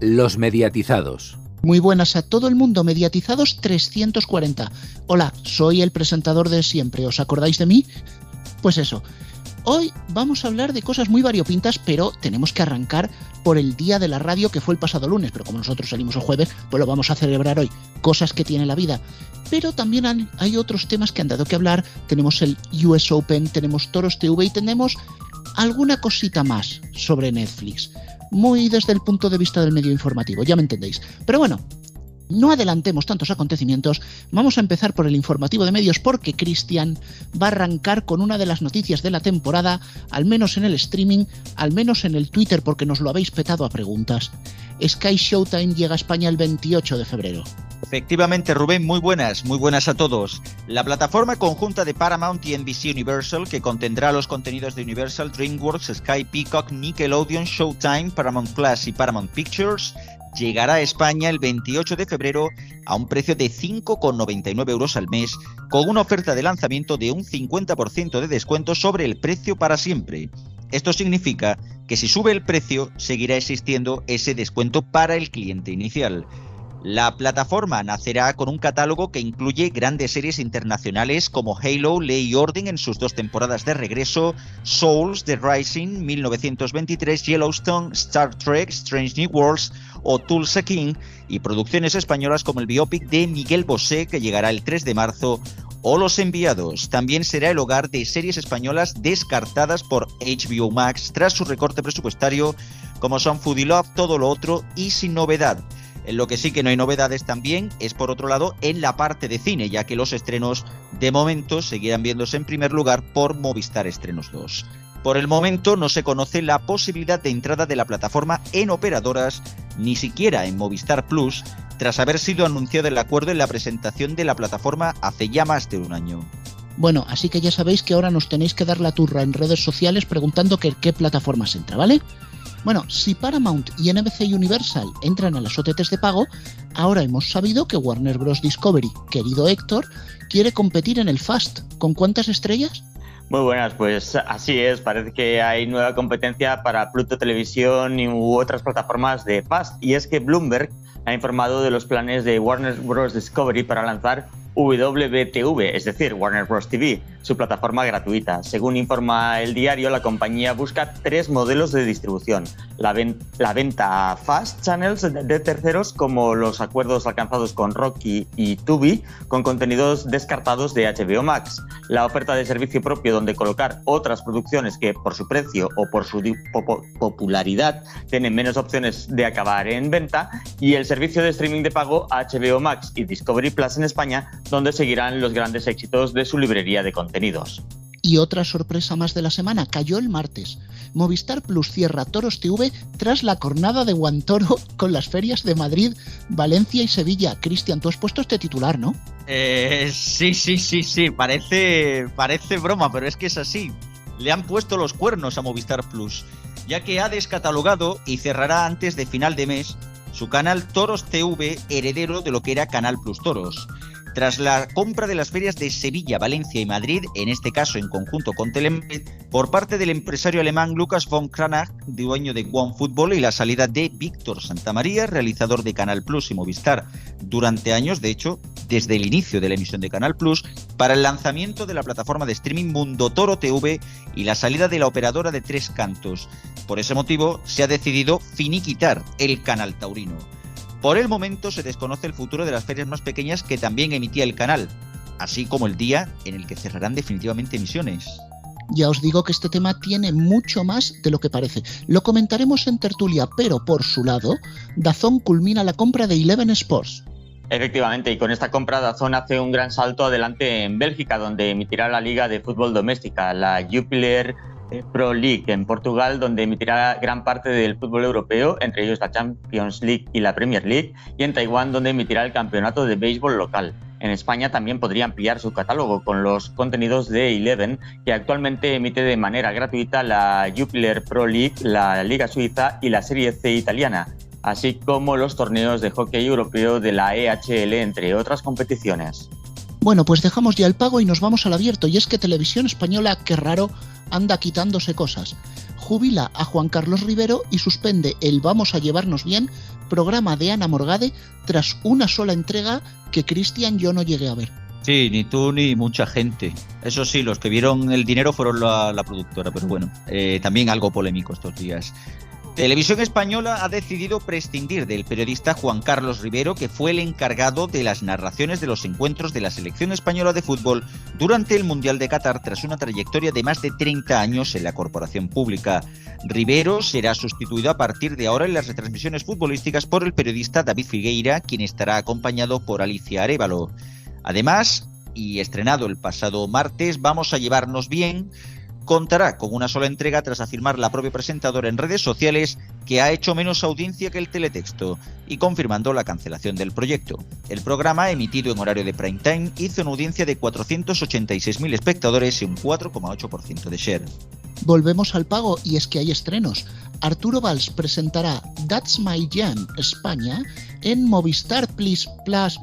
Los mediatizados. Muy buenas a todo el mundo, mediatizados 340. Hola, soy el presentador de siempre, ¿os acordáis de mí? Pues eso, hoy vamos a hablar de cosas muy variopintas, pero tenemos que arrancar por el día de la radio que fue el pasado lunes, pero como nosotros salimos el jueves, pues lo vamos a celebrar hoy. Cosas que tiene la vida. Pero también hay otros temas que han dado que hablar. Tenemos el US Open, tenemos Toros TV y tenemos alguna cosita más sobre Netflix muy desde el punto de vista del medio informativo, ya me entendéis. Pero bueno, no adelantemos tantos acontecimientos, vamos a empezar por el informativo de medios porque Cristian va a arrancar con una de las noticias de la temporada, al menos en el streaming, al menos en el Twitter porque nos lo habéis petado a preguntas. Sky Showtime llega a España el 28 de febrero. Efectivamente, Rubén, muy buenas, muy buenas a todos. La plataforma conjunta de Paramount y NBC Universal, que contendrá los contenidos de Universal, DreamWorks, Sky Peacock, Nickelodeon, Showtime, Paramount Plus y Paramount Pictures, llegará a España el 28 de febrero a un precio de 5,99 euros al mes, con una oferta de lanzamiento de un 50% de descuento sobre el precio para siempre. Esto significa que si sube el precio, seguirá existiendo ese descuento para el cliente inicial. La plataforma nacerá con un catálogo que incluye grandes series internacionales como Halo, Ley y Orden en sus dos temporadas de regreso, Souls, The Rising, 1923, Yellowstone, Star Trek, Strange New Worlds o Tulsa King, y producciones españolas como el biopic de Miguel Bosé que llegará el 3 de marzo o Los Enviados. También será el hogar de series españolas descartadas por HBO Max tras su recorte presupuestario, como son Foodie Love, Todo lo Otro y Sin Novedad. En lo que sí que no hay novedades también es por otro lado en la parte de cine, ya que los estrenos de momento seguirán viéndose en primer lugar por Movistar Estrenos 2. Por el momento no se conoce la posibilidad de entrada de la plataforma en operadoras, ni siquiera en Movistar Plus, tras haber sido anunciado el acuerdo en la presentación de la plataforma hace ya más de un año. Bueno, así que ya sabéis que ahora nos tenéis que dar la turra en redes sociales preguntando qué plataformas entra, ¿vale? Bueno, si Paramount y NBC Universal entran a las OTTs de pago, ahora hemos sabido que Warner Bros. Discovery, querido Héctor, quiere competir en el Fast. ¿Con cuántas estrellas? Muy buenas, pues así es. Parece que hay nueva competencia para Pluto Televisión u otras plataformas de Fast. Y es que Bloomberg ha informado de los planes de Warner Bros. Discovery para lanzar WBTV, es decir, Warner Bros. TV, su plataforma gratuita. Según informa el diario, la compañía busca tres modelos de distribución. La, venta a Fast Channels de, terceros, como los acuerdos alcanzados con Rocky y Tubi, con contenidos descartados de HBO Max. La oferta de servicio propio, donde colocar otras producciones que, por su precio o por su popularidad, tienen menos opciones de acabar en venta. Y el servicio de streaming de pago HBO Max y Discovery Plus en España, donde seguirán los grandes éxitos de su librería de contenidos. Y otra sorpresa más de la semana cayó el martes. Movistar Plus cierra Toros TV tras la cornada de Guantoro con las ferias de Madrid, Valencia y Sevilla. Cristian, tú has puesto este titular, ¿no? Eh, sí, sí, sí, sí. Parece, parece broma, pero es que es así. Le han puesto los cuernos a Movistar Plus, ya que ha descatalogado y cerrará antes de final de mes su canal Toros TV, heredero de lo que era Canal Plus Toros. Tras la compra de las ferias de Sevilla, Valencia y Madrid, en este caso en conjunto con Telemed, por parte del empresario alemán Lucas von Kranach, dueño de OneFootball, y la salida de Víctor Santamaría, realizador de Canal Plus y Movistar durante años, de hecho, desde el inicio de la emisión de Canal Plus, para el lanzamiento de la plataforma de streaming Mundo Toro TV y la salida de la operadora de Tres Cantos. Por ese motivo, se ha decidido finiquitar el canal taurino. Por el momento se desconoce el futuro de las ferias más pequeñas que también emitía el canal, así como el día en el que cerrarán definitivamente emisiones. Ya os digo que este tema tiene mucho más de lo que parece. Lo comentaremos en tertulia, pero por su lado, Dazón culmina la compra de Eleven Sports. Efectivamente, y con esta compra Dazón hace un gran salto adelante en Bélgica, donde emitirá la liga de fútbol doméstica, la Jupiler Pro League en Portugal, donde emitirá gran parte del fútbol europeo, entre ellos la Champions League y la Premier League, y en Taiwán, donde emitirá el campeonato de béisbol local. En España también podría ampliar su catálogo con los contenidos de Eleven, que actualmente emite de manera gratuita la Jupiler Pro League, la Liga Suiza y la Serie C italiana, así como los torneos de hockey europeo de la EHL, entre otras competiciones. Bueno, pues dejamos ya el pago y nos vamos al abierto. Y es que Televisión Española, qué raro, anda quitándose cosas. Jubila a Juan Carlos Rivero y suspende el Vamos a llevarnos bien programa de Ana Morgade tras una sola entrega que Cristian yo no llegué a ver. Sí, ni tú ni mucha gente. Eso sí, los que vieron el dinero fueron la, productora, pero bueno, eh, también algo polémico estos días. Televisión Española ha decidido prescindir del periodista Juan Carlos Rivero, que fue el encargado de las narraciones de los encuentros de la selección española de fútbol durante el Mundial de Qatar tras una trayectoria de más de 30 años en la corporación pública. Rivero será sustituido a partir de ahora en las retransmisiones futbolísticas por el periodista David Figueira, quien estará acompañado por Alicia Arevalo. Además, y estrenado el pasado martes, Vamos a llevarnos bien contará con una sola entrega tras afirmar la propia presentadora en redes sociales que ha hecho menos audiencia que el teletexto y confirmando la cancelación del proyecto. El programa, emitido en horario de prime time, hizo una audiencia de 486.000 espectadores y un 4,8% de share. Volvemos al pago y es que hay estrenos. Arturo Valls presentará That's My Jam España en Movistar Plus, Plus,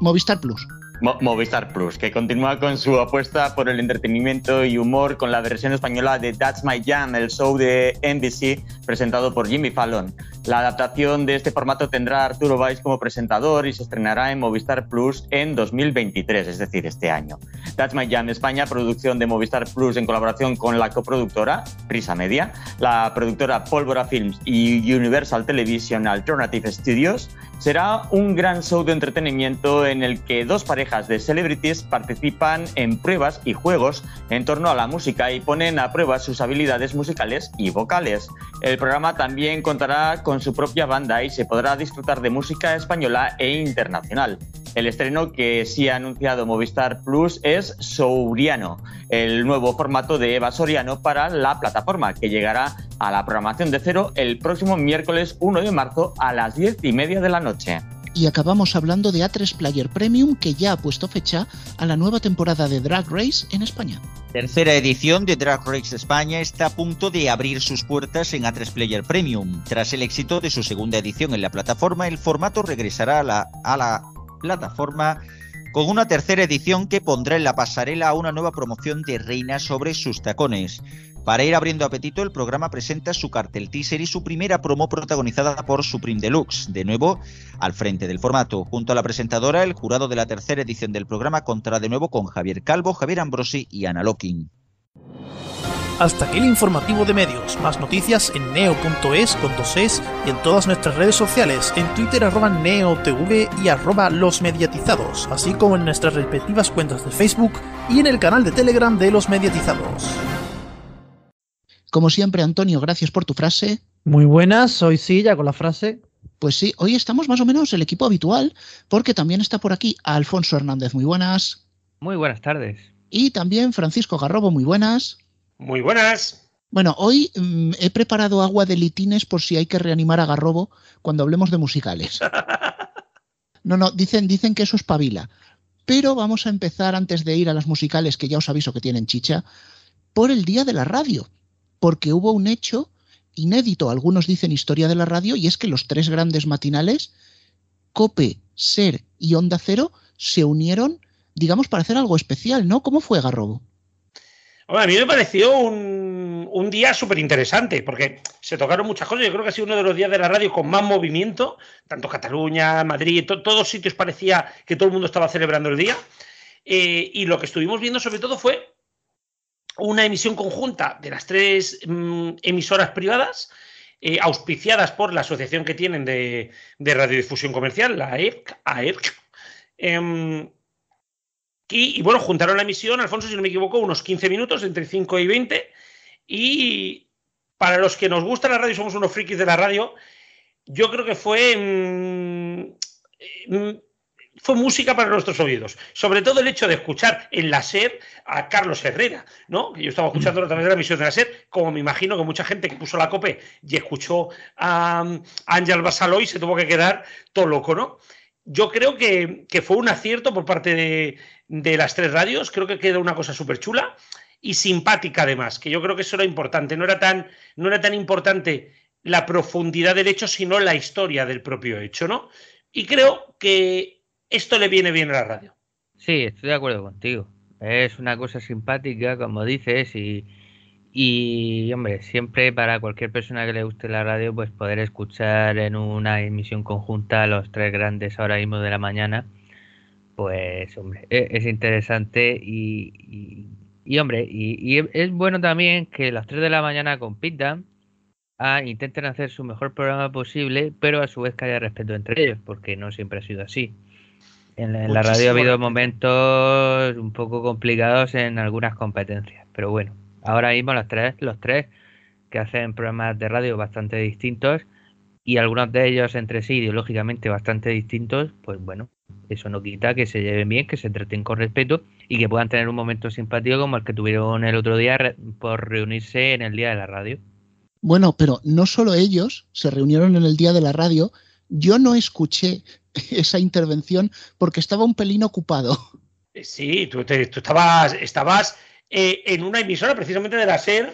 Movistar Plus. Movistar Plus, que continúa con su apuesta por el entretenimiento y humor con la versión española de That's My Jam, el show de NBC presentado por Jimmy Fallon. La adaptación de este formato tendrá a Arturo Valls como presentador y se estrenará en Movistar Plus en 2023, es decir, este año. That's My Jam España, producción de Movistar Plus en colaboración con la coproductora Prisa Media, la productora Pólvora Films y Universal Television Alternative Studios, será un gran show de entretenimiento en el que dos parejas de celebrities participan en pruebas y juegos en torno a la música y ponen a prueba sus habilidades musicales y vocales. El programa también contará con su propia banda y se podrá disfrutar de música española e internacional. El estreno que sí ha anunciado Movistar Plus es Souriano, el nuevo formato de Eva Soriano para la plataforma, que llegará a la programación de cero el próximo miércoles 1 de marzo a las 10 y media de la noche. Y acabamos hablando de A3 Player Premium, que ya ha puesto fecha a la nueva temporada de Drag Race en España. Tercera edición de Drag Race España está a punto de abrir sus puertas en A3 Player Premium. Tras el éxito de su segunda edición en la plataforma, el formato regresará a la, a la plataforma con una tercera edición que pondrá en la pasarela una nueva promoción de Reina sobre sus tacones. Para ir abriendo apetito, el programa presenta su cartel teaser y su primera promo protagonizada por Supreme Deluxe, de nuevo al frente del formato. Junto a la presentadora, el jurado de la tercera edición del programa contará de nuevo con Javier Calvo, Javier Ambrosi y Ana Locking. Hasta aquí el informativo de medios. Más noticias en neo.es con dos es y en todas nuestras redes sociales, en Twitter arroba neotv y arroba los mediatizados, así como en nuestras respectivas cuentas de Facebook y en el canal de Telegram de los mediatizados. Como siempre, Antonio, gracias por tu frase. Muy buenas, hoy sí, ya con la frase. Pues sí, hoy estamos más o menos el equipo habitual, porque también está por aquí Alfonso Hernández. Muy buenas. Muy buenas tardes. Y también Francisco Garrobo. Muy buenas. Muy buenas. Bueno, hoy mm, he preparado agua de litines por si hay que reanimar a Garrobo cuando hablemos de musicales. No, no, dicen, dicen que eso es pavila. Pero vamos a empezar antes de ir a las musicales, que ya os aviso que tienen chicha, por el día de la radio. Porque hubo un hecho inédito, algunos dicen historia de la radio, y es que los tres grandes matinales, Cope, Ser y Onda Cero, se unieron, digamos, para hacer algo especial, ¿no? ¿Cómo fue Garrobo? a mí me pareció un, día súper interesante, porque se tocaron muchas cosas. Yo creo que ha sido uno de los días de la radio con más movimiento, tanto Cataluña, Madrid, todos sitios parecía que todo el mundo estaba celebrando el día. Eh, y lo que estuvimos viendo sobre todo fue una emisión conjunta de las tres mm, emisoras privadas, eh, auspiciadas por la asociación que tienen de, radiodifusión comercial, la AERC. AERC em, y, bueno, juntaron la emisión, Alfonso, si no me equivoco, unos 15 minutos, entre 5 y 20. Y para los que nos gusta la radio, somos unos frikis de la radio, yo creo que fue, mm, fue música para nuestros oídos. Sobre todo el hecho de escuchar en la SER a Carlos Herrera, ¿no? Yo estaba escuchando a través de la emisión de la SER, como me imagino que mucha gente que puso la COPE y escuchó a, Ángel Basaloy se tuvo que quedar todo loco, ¿no? Yo creo que, que fue un acierto por parte de, de las tres radios. Creo que queda una cosa súper chula y simpática además, que yo creo que eso era importante. No era, tan, no era tan importante la profundidad del hecho, sino la historia del propio hecho, ¿no? Y creo que esto le viene bien a la radio. Sí, estoy de acuerdo contigo. Es una cosa simpática, como dices, y, Y, hombre, siempre para cualquier persona que le guste la radio, pues poder escuchar en una emisión conjunta los tres grandes ahora mismo de la mañana, pues, hombre, e, es, interesante y, hombre, y, es bueno también que las tres de la mañana compitan, a, intenten hacer su mejor programa posible, pero a su vez que haya respeto entre ellos, porque no siempre ha sido así. En la, radio ha habido momentos un poco complicados en algunas competencias, pero bueno, ahora mismo los tres, los tres que hacen programas de radio bastante distintos y algunos de ellos entre sí ideológicamente bastante distintos, pues bueno, eso no quita que se lleven bien, que se traten con respeto y que puedan tener un momento simpático como el que tuvieron el otro día por reunirse en el día de la radio. Bueno, pero no solo ellos se reunieron en el día de la radio, yo no escuché esa intervención porque estaba un pelín ocupado. Eh, sí, tú, estabas, estabas eh, en una emisora precisamente de la SER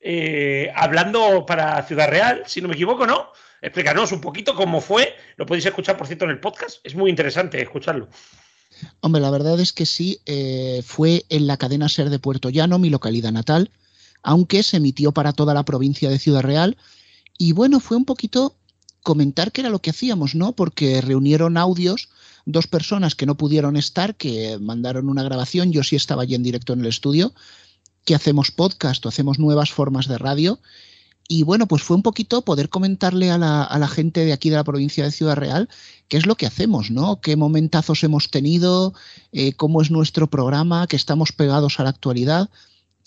eh, hablando para Ciudad Real, si no me equivoco, ¿no? Explícanos un poquito cómo fue. Lo podéis escuchar, por cierto, en el podcast. Es muy interesante escucharlo. Hombre, la verdad es que sí, fue en la cadena SER de Puerto Llano, mi localidad natal, aunque se emitió para toda la provincia de Ciudad Real. Y bueno, fue un poquito comentar qué era lo que hacíamos, ¿no? Porque reunieron audios, dos personas que no pudieron estar, que mandaron una grabación, yo sí estaba allí en directo en el estudio, que hacemos podcast o hacemos nuevas formas de radio. Y bueno, pues fue un poquito poder comentarle a la, gente de aquí de la provincia de Ciudad Real qué es lo que hacemos, ¿no? Qué momentazos hemos tenido, eh, cómo es nuestro programa, que estamos pegados a la actualidad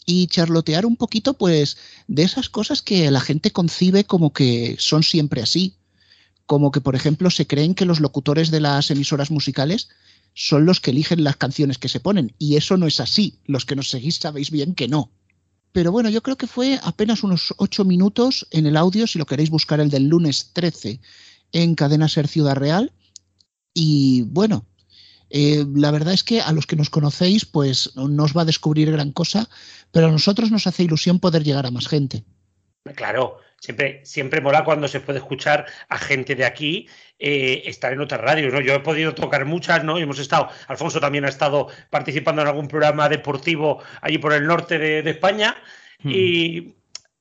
y charlotear un poquito, pues, de esas cosas que la gente concibe como que son siempre así como que, por ejemplo, se creen que los locutores de las emisoras musicales son los que eligen las canciones que se ponen. Y eso no es así. Los que nos seguís sabéis bien que no. Pero bueno, yo creo que fue apenas unos ocho minutos en el audio, si lo queréis buscar el del lunes 13 en Cadena Ser Ciudad Real. Y bueno, eh, la verdad es que a los que nos conocéis, pues no os va a descubrir gran cosa, pero a nosotros nos hace ilusión poder llegar a más gente. Claro, Siempre, siempre mola cuando se puede escuchar a gente de aquí eh, estar en otras radios, ¿no? Yo he podido tocar muchas, ¿no? hemos estado, Alfonso también ha estado participando en algún programa deportivo allí por el norte de, España. Hmm. Y,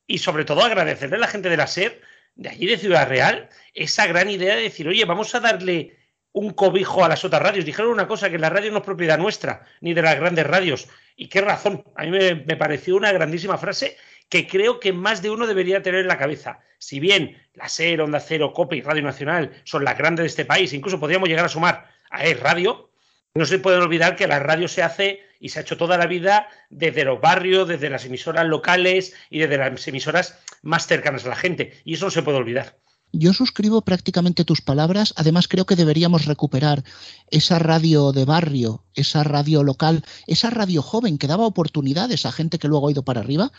y, sobre todo agradecerle a la gente de la SER, de allí de Ciudad Real, esa gran idea de decir, oye, vamos a darle un cobijo a las otras radios. Dijeron una cosa, que la radio no es propiedad nuestra, ni de las grandes radios. Y qué razón. A mí me, me pareció una grandísima frase que creo que más de uno debería tener en la cabeza. Si bien la SER, Onda Cero, COPE y Radio Nacional son las grandes de este país, incluso podríamos llegar a sumar a ES Radio, no se puede olvidar que la radio se hace y se ha hecho toda la vida desde los barrios, desde las emisoras locales y desde las emisoras más cercanas a la gente. Y eso no se puede olvidar. Yo suscribo prácticamente tus palabras. Además, creo que deberíamos recuperar esa radio de barrio, esa radio local, esa radio joven que daba oportunidades a gente que luego ha ido para arriba.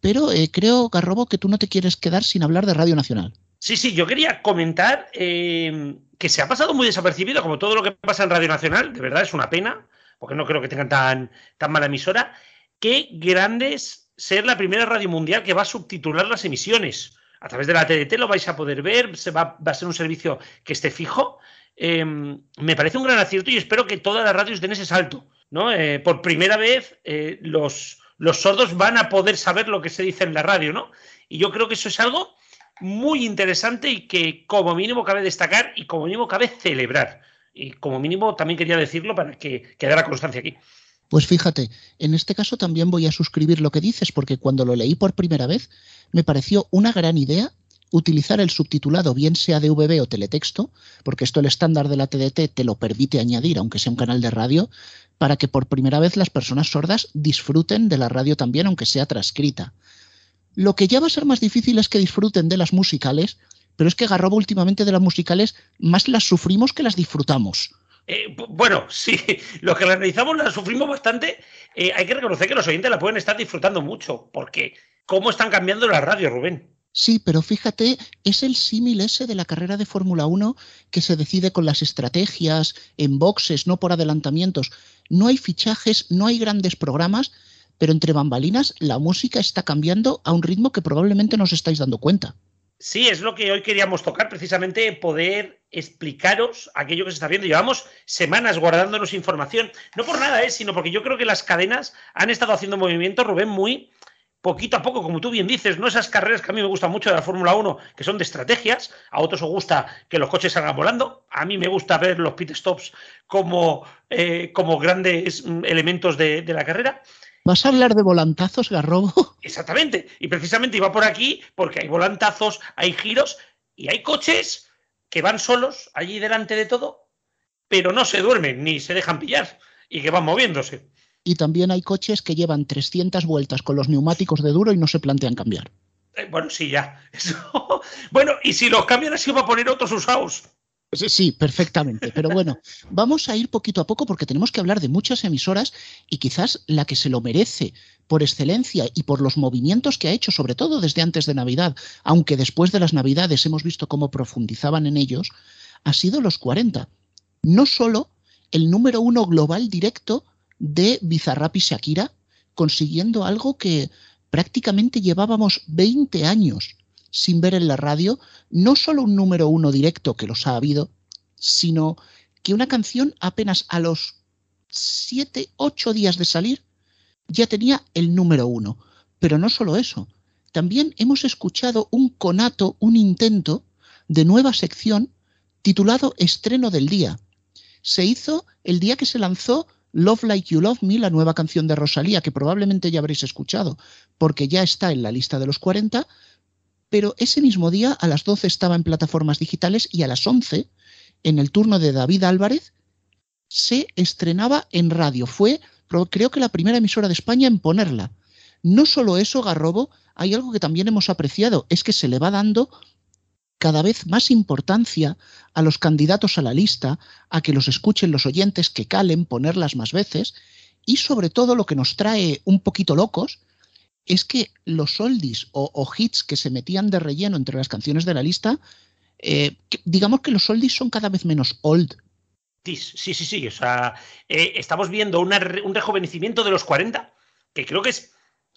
Pero eh, creo, Garrobo, que tú no te quieres quedar sin hablar de Radio Nacional. Sí, sí, yo quería comentar eh, que se ha pasado muy desapercibido, como todo lo que pasa en Radio Nacional, de verdad es una pena, porque no creo que tengan tan, tan mala emisora. Qué grande es ser la primera radio mundial que va a subtitular las emisiones. A través de la TDT lo vais a poder ver, se va, a ser un servicio que esté fijo. Em, me parece un gran acierto y espero que todas las radios den ese salto. ¿no? Eh, por primera vez, los, los sordos van a poder saber lo que se dice en la radio, ¿no? Y yo creo que eso es algo muy interesante y que como mínimo cabe destacar y como mínimo cabe celebrar. Y como mínimo también quería decirlo para que quedara constancia aquí. Pues fíjate, en este caso también voy a suscribir lo que dices, porque cuando lo leí por primera vez me pareció una gran idea utilizar el subtitulado, bien sea DVB o teletexto, porque esto el estándar de la TDT te lo permite añadir, aunque sea un canal de radio, para que por primera vez las personas sordas disfruten de la radio también, aunque sea transcrita. Lo que ya va a ser más difícil es que disfruten de las musicales, pero es que Garrobo últimamente de las musicales más las sufrimos que las disfrutamos. Eh, bueno, sí, lo que realizamos las sufrimos bastante. Eh, hay que reconocer que los oyentes la pueden estar disfrutando mucho, porque ¿cómo están cambiando las radios, Rubén? Sí, pero fíjate, es el símil ese de la carrera de Fórmula 1 que se decide con las estrategias, en boxes, no por adelantamientos. No hay fichajes, no hay grandes programas, pero entre bambalinas la música está cambiando a un ritmo que probablemente no os estáis dando cuenta. Sí, es lo que hoy queríamos tocar, precisamente poder explicaros aquello que se está viendo. Llevamos semanas guardándonos información, no por nada, ¿eh? sino porque yo creo que las cadenas han estado haciendo movimientos, Rubén, muy poquito a poco, como tú bien dices, no esas carreras que a mí me gustan mucho de la Fórmula 1, que son de estrategias, a otros os gusta que los coches salgan volando, a mí me gusta ver los pit stops como, eh, como grandes mm, elementos de la carrera. ¿Vas a hablar de volantazos, Garrobo? Exactamente, y precisamente iba por aquí porque hay volantazos, hay giros y hay coches que van solos allí delante de todo, pero no se duermen ni se dejan pillar y que van moviéndose y también hay coches que llevan 300 vueltas con los neumáticos de duro y no se plantean cambiar. Eh, bueno, sí, ya. bueno, y si los cambian así va a poner otros usados. Sí, perfectamente. Pero bueno, vamos a ir poquito a poco porque tenemos que hablar de muchas emisoras y quizás la que se lo merece por excelencia y por los movimientos que ha hecho, sobre todo desde antes de Navidad, aunque después de las Navidades hemos visto cómo profundizaban en ellos, ha sido los 40. No solo el número uno global directo de Bizarrap y Shakira, consiguiendo algo que prácticamente llevábamos 20 años sin ver en la radio, no solo un número uno directo, que los ha habido, sino que una canción apenas a los 7, 8 días de salir ya tenía el número uno. Pero no solo eso, también hemos escuchado un conato, un intento de nueva sección titulado Estreno del Día. Se hizo el día que se lanzó Love Like You Love Me, la nueva canción de Rosalía, que probablemente ya habréis escuchado, porque ya está en la lista de los 40, pero ese mismo día a las 12 estaba en plataformas digitales y a las 11, en el turno de David Álvarez, se estrenaba en radio. Fue, creo que la primera emisora de España en ponerla. No solo eso, Garrobo, hay algo que también hemos apreciado, es que se le va dando cada vez más importancia a los candidatos a la lista, a que los escuchen los oyentes, que calen, ponerlas más veces, y sobre todo lo que nos trae un poquito locos es que los oldies o, hits que se metían de relleno entre las canciones de la lista, eh, digamos que los oldies son cada vez menos old. Sí, sí, sí, O sea, eh, estamos viendo un rejuvenecimiento de los 40 que creo que es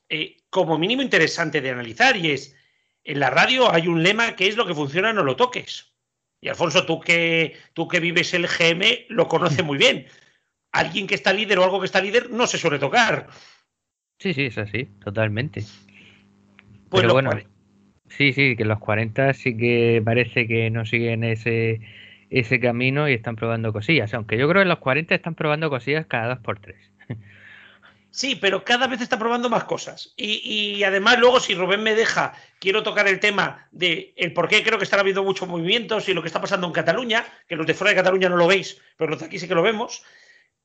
eh, como mínimo interesante de analizar y es en la radio hay un lema que es lo que funciona no lo toques. Y Alfonso, tú que, tú que vives el GM lo conoces muy bien. Alguien que está líder o algo que está líder no se suele tocar. Sí, sí, es así, totalmente. Pues Pero bueno, sí, sí, que los 40 sí que parece que no siguen ese, ese camino y están probando cosillas. Aunque yo creo que los 40 están probando cosillas cada dos por tres. Sí, pero cada vez está probando más cosas. Y, además, luego, si Rubén me deja, quiero tocar el tema de el por qué creo que están habiendo muchos movimientos y lo que está pasando en Cataluña, que los de fuera de Cataluña no lo veis, pero los de aquí sí que lo vemos.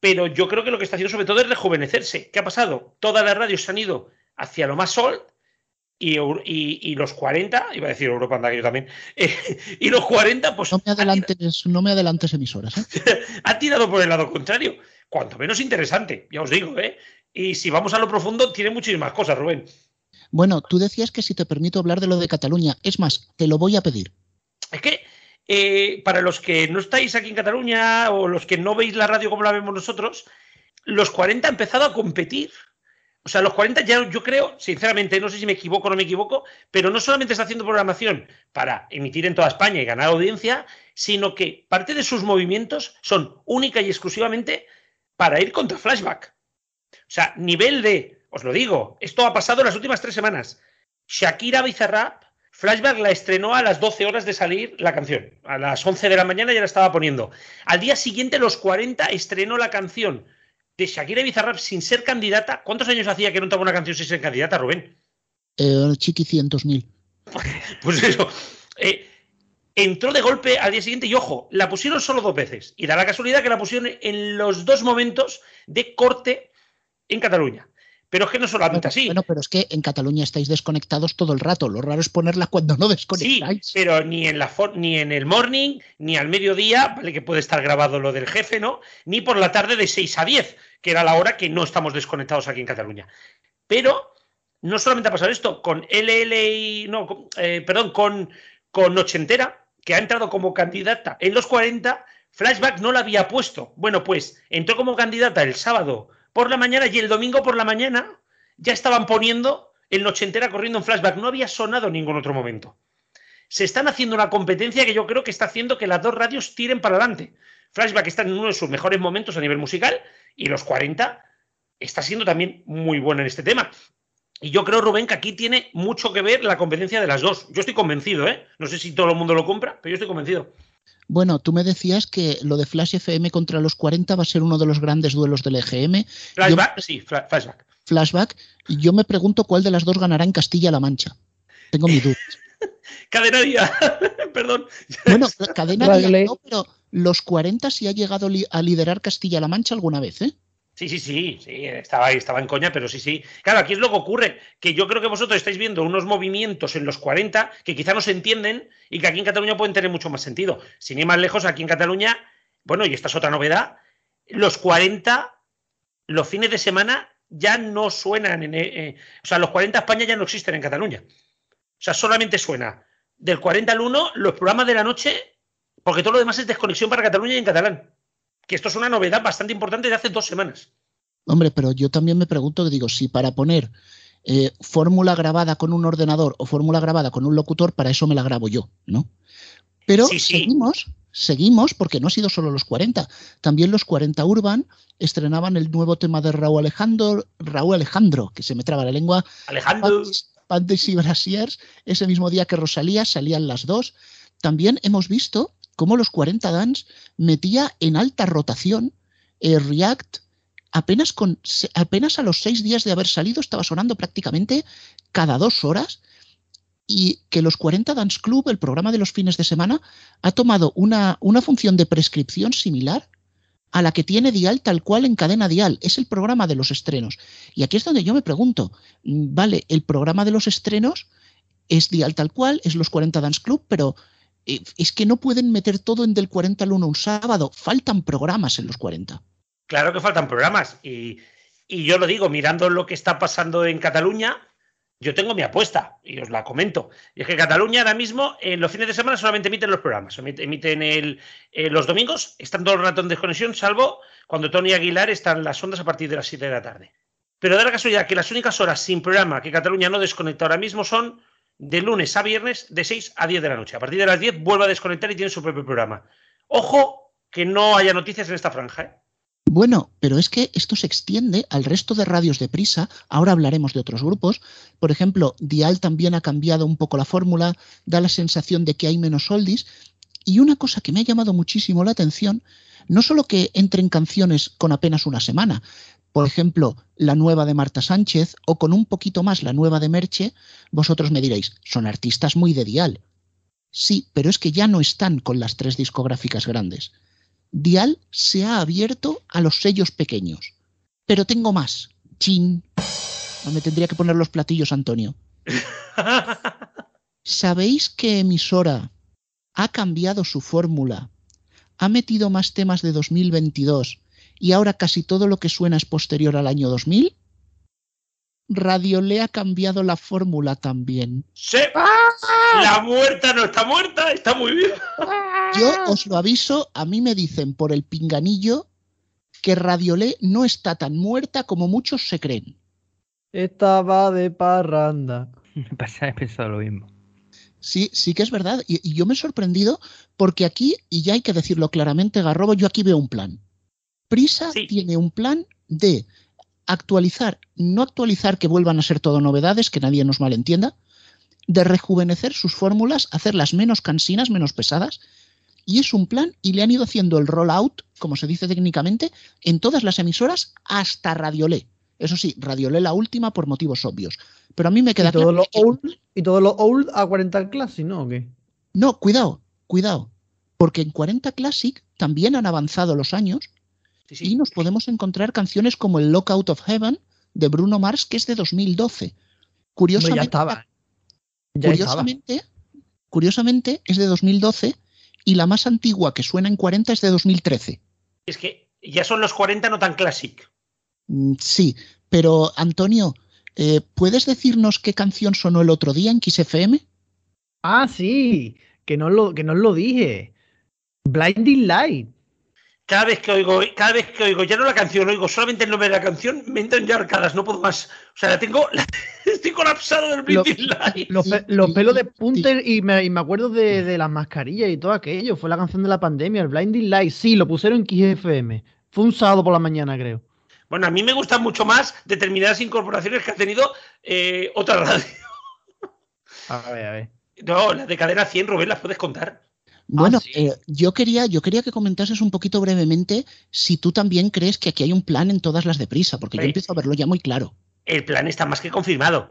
Pero yo creo que lo que está haciendo sobre todo es rejuvenecerse. ¿Qué ha pasado? Todas las radios se han ido hacia lo más sol y, los 40, iba a decir Europa, anda que yo también, y los 40, pues. No me adelantes, no me adelantes emisoras. ¿eh? ha tirado por el lado contrario. Cuanto menos interesante, ya os digo, ¿eh? Y si vamos a lo profundo, tiene muchísimas cosas, Rubén. Bueno, tú decías que si te permito hablar de lo de Cataluña, es más, te lo voy a pedir. Es que eh, para los que no estáis aquí en Cataluña o los que no veis la radio como la vemos nosotros, los 40 han empezado a competir. O sea, los 40 ya yo creo, sinceramente, no sé si me equivoco o no me equivoco, pero no solamente está haciendo programación para emitir en toda España y ganar audiencia, sino que parte de sus movimientos son única y exclusivamente para ir contra Flashback. O sea, nivel de, os lo digo, esto ha pasado en las últimas tres semanas. Shakira Bizarrap, Flashback la estrenó a las 12 horas de salir la canción. A las 11 de la mañana ya la estaba poniendo. Al día siguiente, los 40, estrenó la canción de Shakira Bizarrap sin ser candidata. ¿Cuántos años hacía que no estaba una canción sin ser candidata, Rubén? Eh, chiqui, cientos mil. pues eso. Eh, entró de golpe al día siguiente y ojo, la pusieron solo dos veces. Y da la casualidad que la pusieron en los dos momentos de corte en Cataluña. Pero es que no solamente así. Bueno, pero es que en Cataluña estáis desconectados todo el rato. Lo raro es ponerla cuando no desconectáis. Sí, pero ni en, la ni en el morning, ni al mediodía, vale que puede estar grabado lo del jefe, ¿no? Ni por la tarde de 6 a 10, que era la hora que no estamos desconectados aquí en Cataluña. Pero no solamente ha pasado esto, con LLI, no, eh, perdón, con, con Ochentera, que ha entrado como candidata en los 40, Flashback no la había puesto. Bueno, pues entró como candidata el sábado por la mañana y el domingo por la mañana ya estaban poniendo el nochentera corriendo en flashback. No había sonado en ningún otro momento. Se están haciendo una competencia que yo creo que está haciendo que las dos radios tiren para adelante. Flashback está en uno de sus mejores momentos a nivel musical y los 40 está siendo también muy bueno en este tema. Y yo creo, Rubén, que aquí tiene mucho que ver la competencia de las dos. Yo estoy convencido, ¿eh? No sé si todo el mundo lo compra, pero yo estoy convencido. Bueno, tú me decías que lo de Flash FM contra los 40 va a ser uno de los grandes duelos del EGM. Flashback, sí, flashback. Flashback. Y yo me pregunto cuál de las dos ganará en Castilla-La Mancha. Tengo mi duda. cadena día, perdón. Bueno, cadena día no, pero los 40 sí ha llegado a liderar Castilla-La Mancha alguna vez, ¿eh? Sí, sí, sí, sí, estaba ahí, estaba en coña, pero sí, sí. Claro, aquí es lo que ocurre, que yo creo que vosotros estáis viendo unos movimientos en los 40 que quizá no se entienden y que aquí en Cataluña pueden tener mucho más sentido. Sin ir más lejos, aquí en Cataluña, bueno, y esta es otra novedad, los 40, los fines de semana ya no suenan, en, eh, eh, o sea, los 40 España ya no existen en Cataluña. O sea, solamente suena del 40 al 1 los programas de la noche, porque todo lo demás es desconexión para Cataluña y en catalán que esto es una novedad bastante importante de hace dos semanas. Hombre, pero yo también me pregunto, digo, si para poner eh, fórmula grabada con un ordenador o fórmula grabada con un locutor, para eso me la grabo yo, ¿no? Pero seguimos, seguimos, porque no ha sido solo los 40. También los 40 Urban estrenaban el nuevo tema de Raúl Alejandro, Raúl Alejandro, que se me traba la lengua. Alejandro. Pantes y Brasiers, ese mismo día que Rosalía salían las dos. También hemos visto cómo los 40 Dance metía en alta rotación eh, React apenas, con, apenas a los seis días de haber salido estaba sonando prácticamente cada dos horas y que los 40 Dance Club, el programa de los fines de semana, ha tomado una, una función de prescripción similar a la que tiene Dial tal cual en cadena Dial. Es el programa de los estrenos. Y aquí es donde yo me pregunto, mm, vale, el programa de los estrenos es Dial tal cual, es los 40 Dance Club, pero es que no pueden meter todo en del 40 al 1 un sábado. Faltan programas en los 40. Claro que faltan programas. Y, yo lo digo, mirando lo que está pasando en Cataluña, yo tengo mi apuesta y os la comento. Y es que Cataluña ahora mismo, en los fines de semana, solamente emiten los programas. Emiten eh, los domingos, están todo el rato en desconexión, salvo cuando Tony Aguilar está en las ondas a partir de las 7 de la tarde. Pero da la casualidad que las únicas horas sin programa que Cataluña no desconecta ahora mismo son de lunes a viernes de 6 a 10 de la noche. A partir de las 10 vuelve a desconectar y tiene su propio programa. Ojo que no haya noticias en esta franja. ¿eh? Bueno, pero es que esto se extiende al resto de radios de prisa. Ahora hablaremos de otros grupos. Por ejemplo, Dial también ha cambiado un poco la fórmula, da la sensación de que hay menos oldies. Y una cosa que me ha llamado muchísimo la atención, no solo que entren canciones con apenas una semana, por ejemplo, la nueva de Marta Sánchez o con un poquito más la nueva de Merche, vosotros me diréis, son artistas muy de Dial. Sí, pero es que ya no están con las tres discográficas grandes. Dial se ha abierto a los sellos pequeños. Pero tengo más. Chin. No me tendría que poner los platillos, Antonio. ¿Sabéis qué emisora ha cambiado su fórmula? Ha metido más temas de 2022 y ahora casi todo lo que suena es posterior al año 2000? le ha cambiado la fórmula también. ¡Sí! La muerta no está muerta, está muy bien. Yo os lo aviso, a mí me dicen por el pinganillo que Radiolé no está tan muerta como muchos se creen. Estaba de parranda. Me pasa, he pensado lo mismo. Sí, sí que es verdad. Y, y, yo me he sorprendido porque aquí, y ya hay que decirlo claramente, Garrobo, yo aquí veo un plan. Prisa tiene un plan de actualizar, no actualizar que vuelvan a ser todo novedades, que nadie nos malentienda, de rejuvenecer sus fórmulas, hacerlas menos cansinas, menos pesadas, y es un plan y le han ido haciendo el rollout, como se dice técnicamente, en todas las emisoras hasta Radiolé. Eso sí, Radiolé la última por motivos obvios. Pero a mí me queda ¿Y todo Lo old, ¿Y todo lo old a 40 Classic, no? ¿O qué? No, cuidado, cuidado. Porque en 40 Classic también han avanzado los años y nos podemos encontrar canciones como el Lockout of Heaven de Bruno Mars, que es de 2012. Curiosamente, ya estaba. curiosamente, curiosamente, es de 2012 y la más antigua que suena en 40 es de 2013. Es que ya son los 40 no tan clásic. Mm, sí, pero Antonio, eh, ¿puedes decirnos qué canción sonó el otro día en XFM? Ah, sí, que no lo, que no lo dije. Blinding Light cada vez que oigo, cada vez que oigo, ya no la canción, oigo solamente el nombre de la canción, me entran ya arcadas, no puedo más. O sea, la tengo, estoy colapsado del Blinding Light. Los, pelos de punter y me, acuerdo de, las mascarillas y todo aquello. Fue la canción de la pandemia, el Blinding Light. Sí, lo pusieron en XFM. Fue un sábado por la mañana, creo. Bueno, a mí me gustan mucho más determinadas incorporaciones que ha tenido eh, otra radio. A ver, a ver. No, las de cadena 100, Rubén, ¿las puedes contar? Bueno, Ah, sí. eh, yo quería, yo quería que comentases un poquito brevemente si tú también crees que aquí hay un plan en todas las de prisa, porque yo empiezo a verlo ya muy claro. El plan está más que confirmado.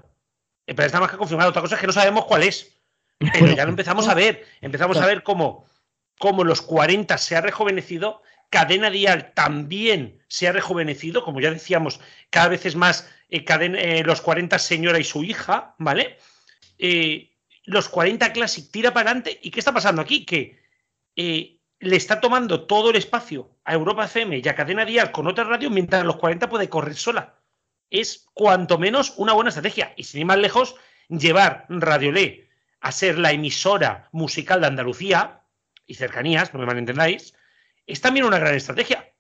El plan está más que confirmado. Otra cosa es que no sabemos cuál es. Pero Bueno, ya lo empezamos a ver. Empezamos a ver cómo, cómo los 40 se ha rejuvenecido. Cadena Dial también se ha rejuvenecido. Como ya decíamos, cada vez es más eh, cadena- eh, los 40 señora y su hija, ¿vale? Eh, los 40 Classic tira para adelante. ¿Y qué está pasando aquí? Que eh, le está tomando todo el espacio a Europa FM y a Cadena Dial con otra radio mientras los 40 puede correr sola. Es cuanto menos una buena estrategia. Y sin ir más lejos, llevar Radio Le a ser la emisora musical de Andalucía y cercanías, no me malentendáis, es también una gran estrategia.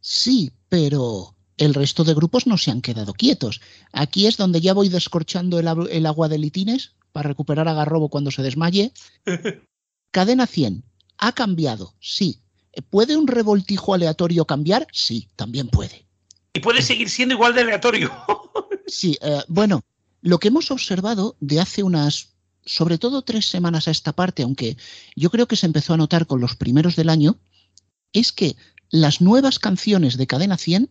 Sí, pero el resto de grupos no se han quedado quietos. Aquí es donde ya voy descorchando el agua de litines para recuperar a Garrobo cuando se desmaye. Cadena 100. ¿Ha cambiado? Sí. ¿Puede un revoltijo aleatorio cambiar? Sí, también puede. Y puede seguir siendo igual de aleatorio. Sí, eh, bueno, lo que hemos observado de hace unas, sobre todo tres semanas a esta parte, aunque yo creo que se empezó a notar con los primeros del año, es que las nuevas canciones de Cadena 100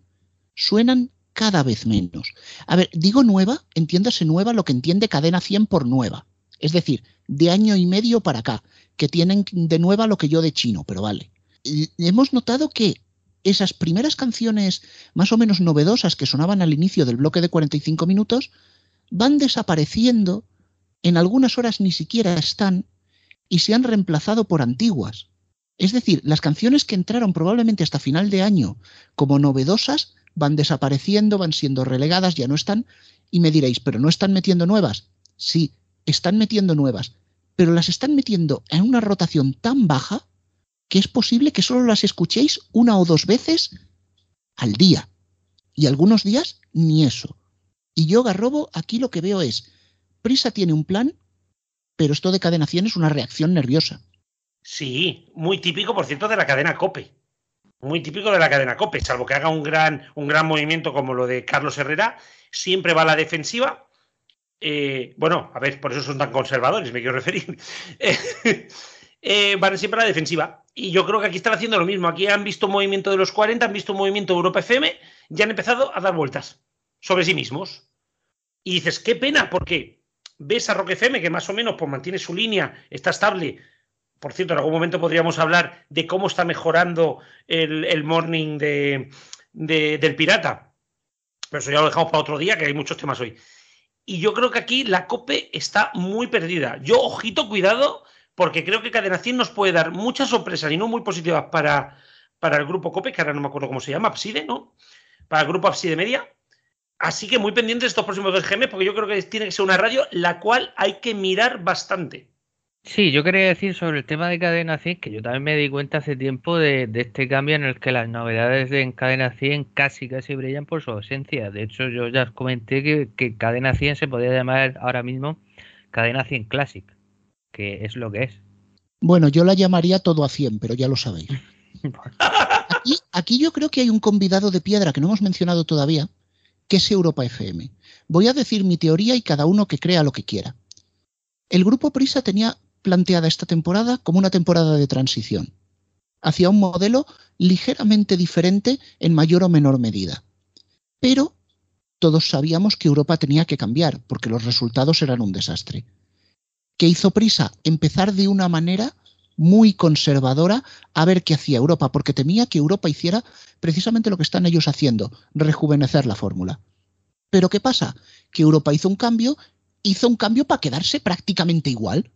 suenan cada vez menos. A ver, digo nueva, entiéndase nueva lo que entiende Cadena 100 por nueva. Es decir, de año y medio para acá, que tienen de nueva lo que yo de chino, pero vale. Hemos notado que esas primeras canciones más o menos novedosas que sonaban al inicio del bloque de 45 minutos van desapareciendo, en algunas horas ni siquiera están y se han reemplazado por antiguas. Es decir, las canciones que entraron probablemente hasta final de año como novedosas van desapareciendo, van siendo relegadas, ya no están, y me diréis, pero no están metiendo nuevas. Sí, están metiendo nuevas, pero las están metiendo en una rotación tan baja que es posible que solo las escuchéis una o dos veces al día. Y algunos días ni eso. Y yo, Garrobo, aquí lo que veo es, Prisa tiene un plan, pero esto de cadena 100 es una reacción nerviosa. Sí, muy típico, por cierto, de la cadena Cope. Muy típico de la cadena Cope, salvo que haga un gran, un gran movimiento como lo de Carlos Herrera, siempre va a la defensiva. Eh, bueno, a ver, por eso son tan conservadores, me quiero referir. Eh, eh, van siempre a la defensiva. Y yo creo que aquí están haciendo lo mismo. Aquí han visto un movimiento de los 40, han visto un movimiento de Europa FM y han empezado a dar vueltas sobre sí mismos. Y dices, qué pena, porque ves a Rock FM, que más o menos pues, mantiene su línea, está estable. Por cierto, en algún momento podríamos hablar de cómo está mejorando el, morning de- del pirata. Pero eso ya lo dejamos para otro día, que hay muchos temas hoy. Y yo creo que aquí la COPE está muy perdida. Yo, ojito, cuidado, porque creo que Cadena 100 nos puede dar muchas sorpresas y no muy positivas para, para el grupo COPE, que ahora no me acuerdo cómo se llama, Abside, ¿no? Para el grupo Abside Media. Así que muy pendientes estos próximos dos GM, porque yo creo que tiene que ser una radio la cual hay que mirar bastante. Sí, yo quería decir sobre el tema de Cadena 100 que yo también me di cuenta hace tiempo de, de este cambio en el que las novedades de en Cadena 100 casi casi brillan por su ausencia. De hecho, yo ya os comenté que, que Cadena 100 se podría llamar ahora mismo Cadena 100 Classic, que es lo que es. Bueno, yo la llamaría todo a 100, pero ya lo sabéis. Aquí, aquí yo creo que hay un convidado de piedra que no hemos mencionado todavía, que es Europa FM. Voy a decir mi teoría y cada uno que crea lo que quiera. El grupo Prisa tenía planteada esta temporada como una temporada de transición, hacia un modelo ligeramente diferente en mayor o menor medida. Pero todos sabíamos que Europa tenía que cambiar, porque los resultados eran un desastre. ¿Qué hizo Prisa? Empezar de una manera muy conservadora a ver qué hacía Europa, porque temía que Europa hiciera precisamente lo que están ellos haciendo, rejuvenecer la fórmula. Pero ¿qué pasa? Que Europa hizo un cambio, hizo un cambio para quedarse prácticamente igual.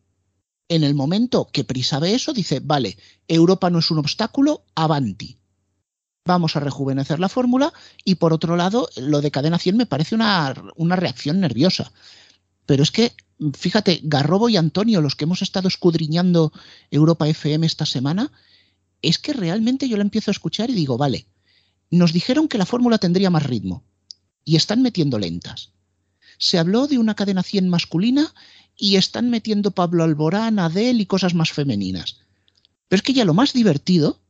En el momento que Prisa ve eso, dice, vale, Europa no es un obstáculo, avanti. Vamos a rejuvenecer la fórmula y por otro lado, lo de cadena 100 me parece una, una reacción nerviosa. Pero es que, fíjate, Garrobo y Antonio, los que hemos estado escudriñando Europa FM esta semana, es que realmente yo la empiezo a escuchar y digo, vale, nos dijeron que la fórmula tendría más ritmo y están metiendo lentas. Se habló de una cadena 100 masculina y están metiendo Pablo Alborán, Adele y cosas más femeninas. Pero es que ya lo más divertido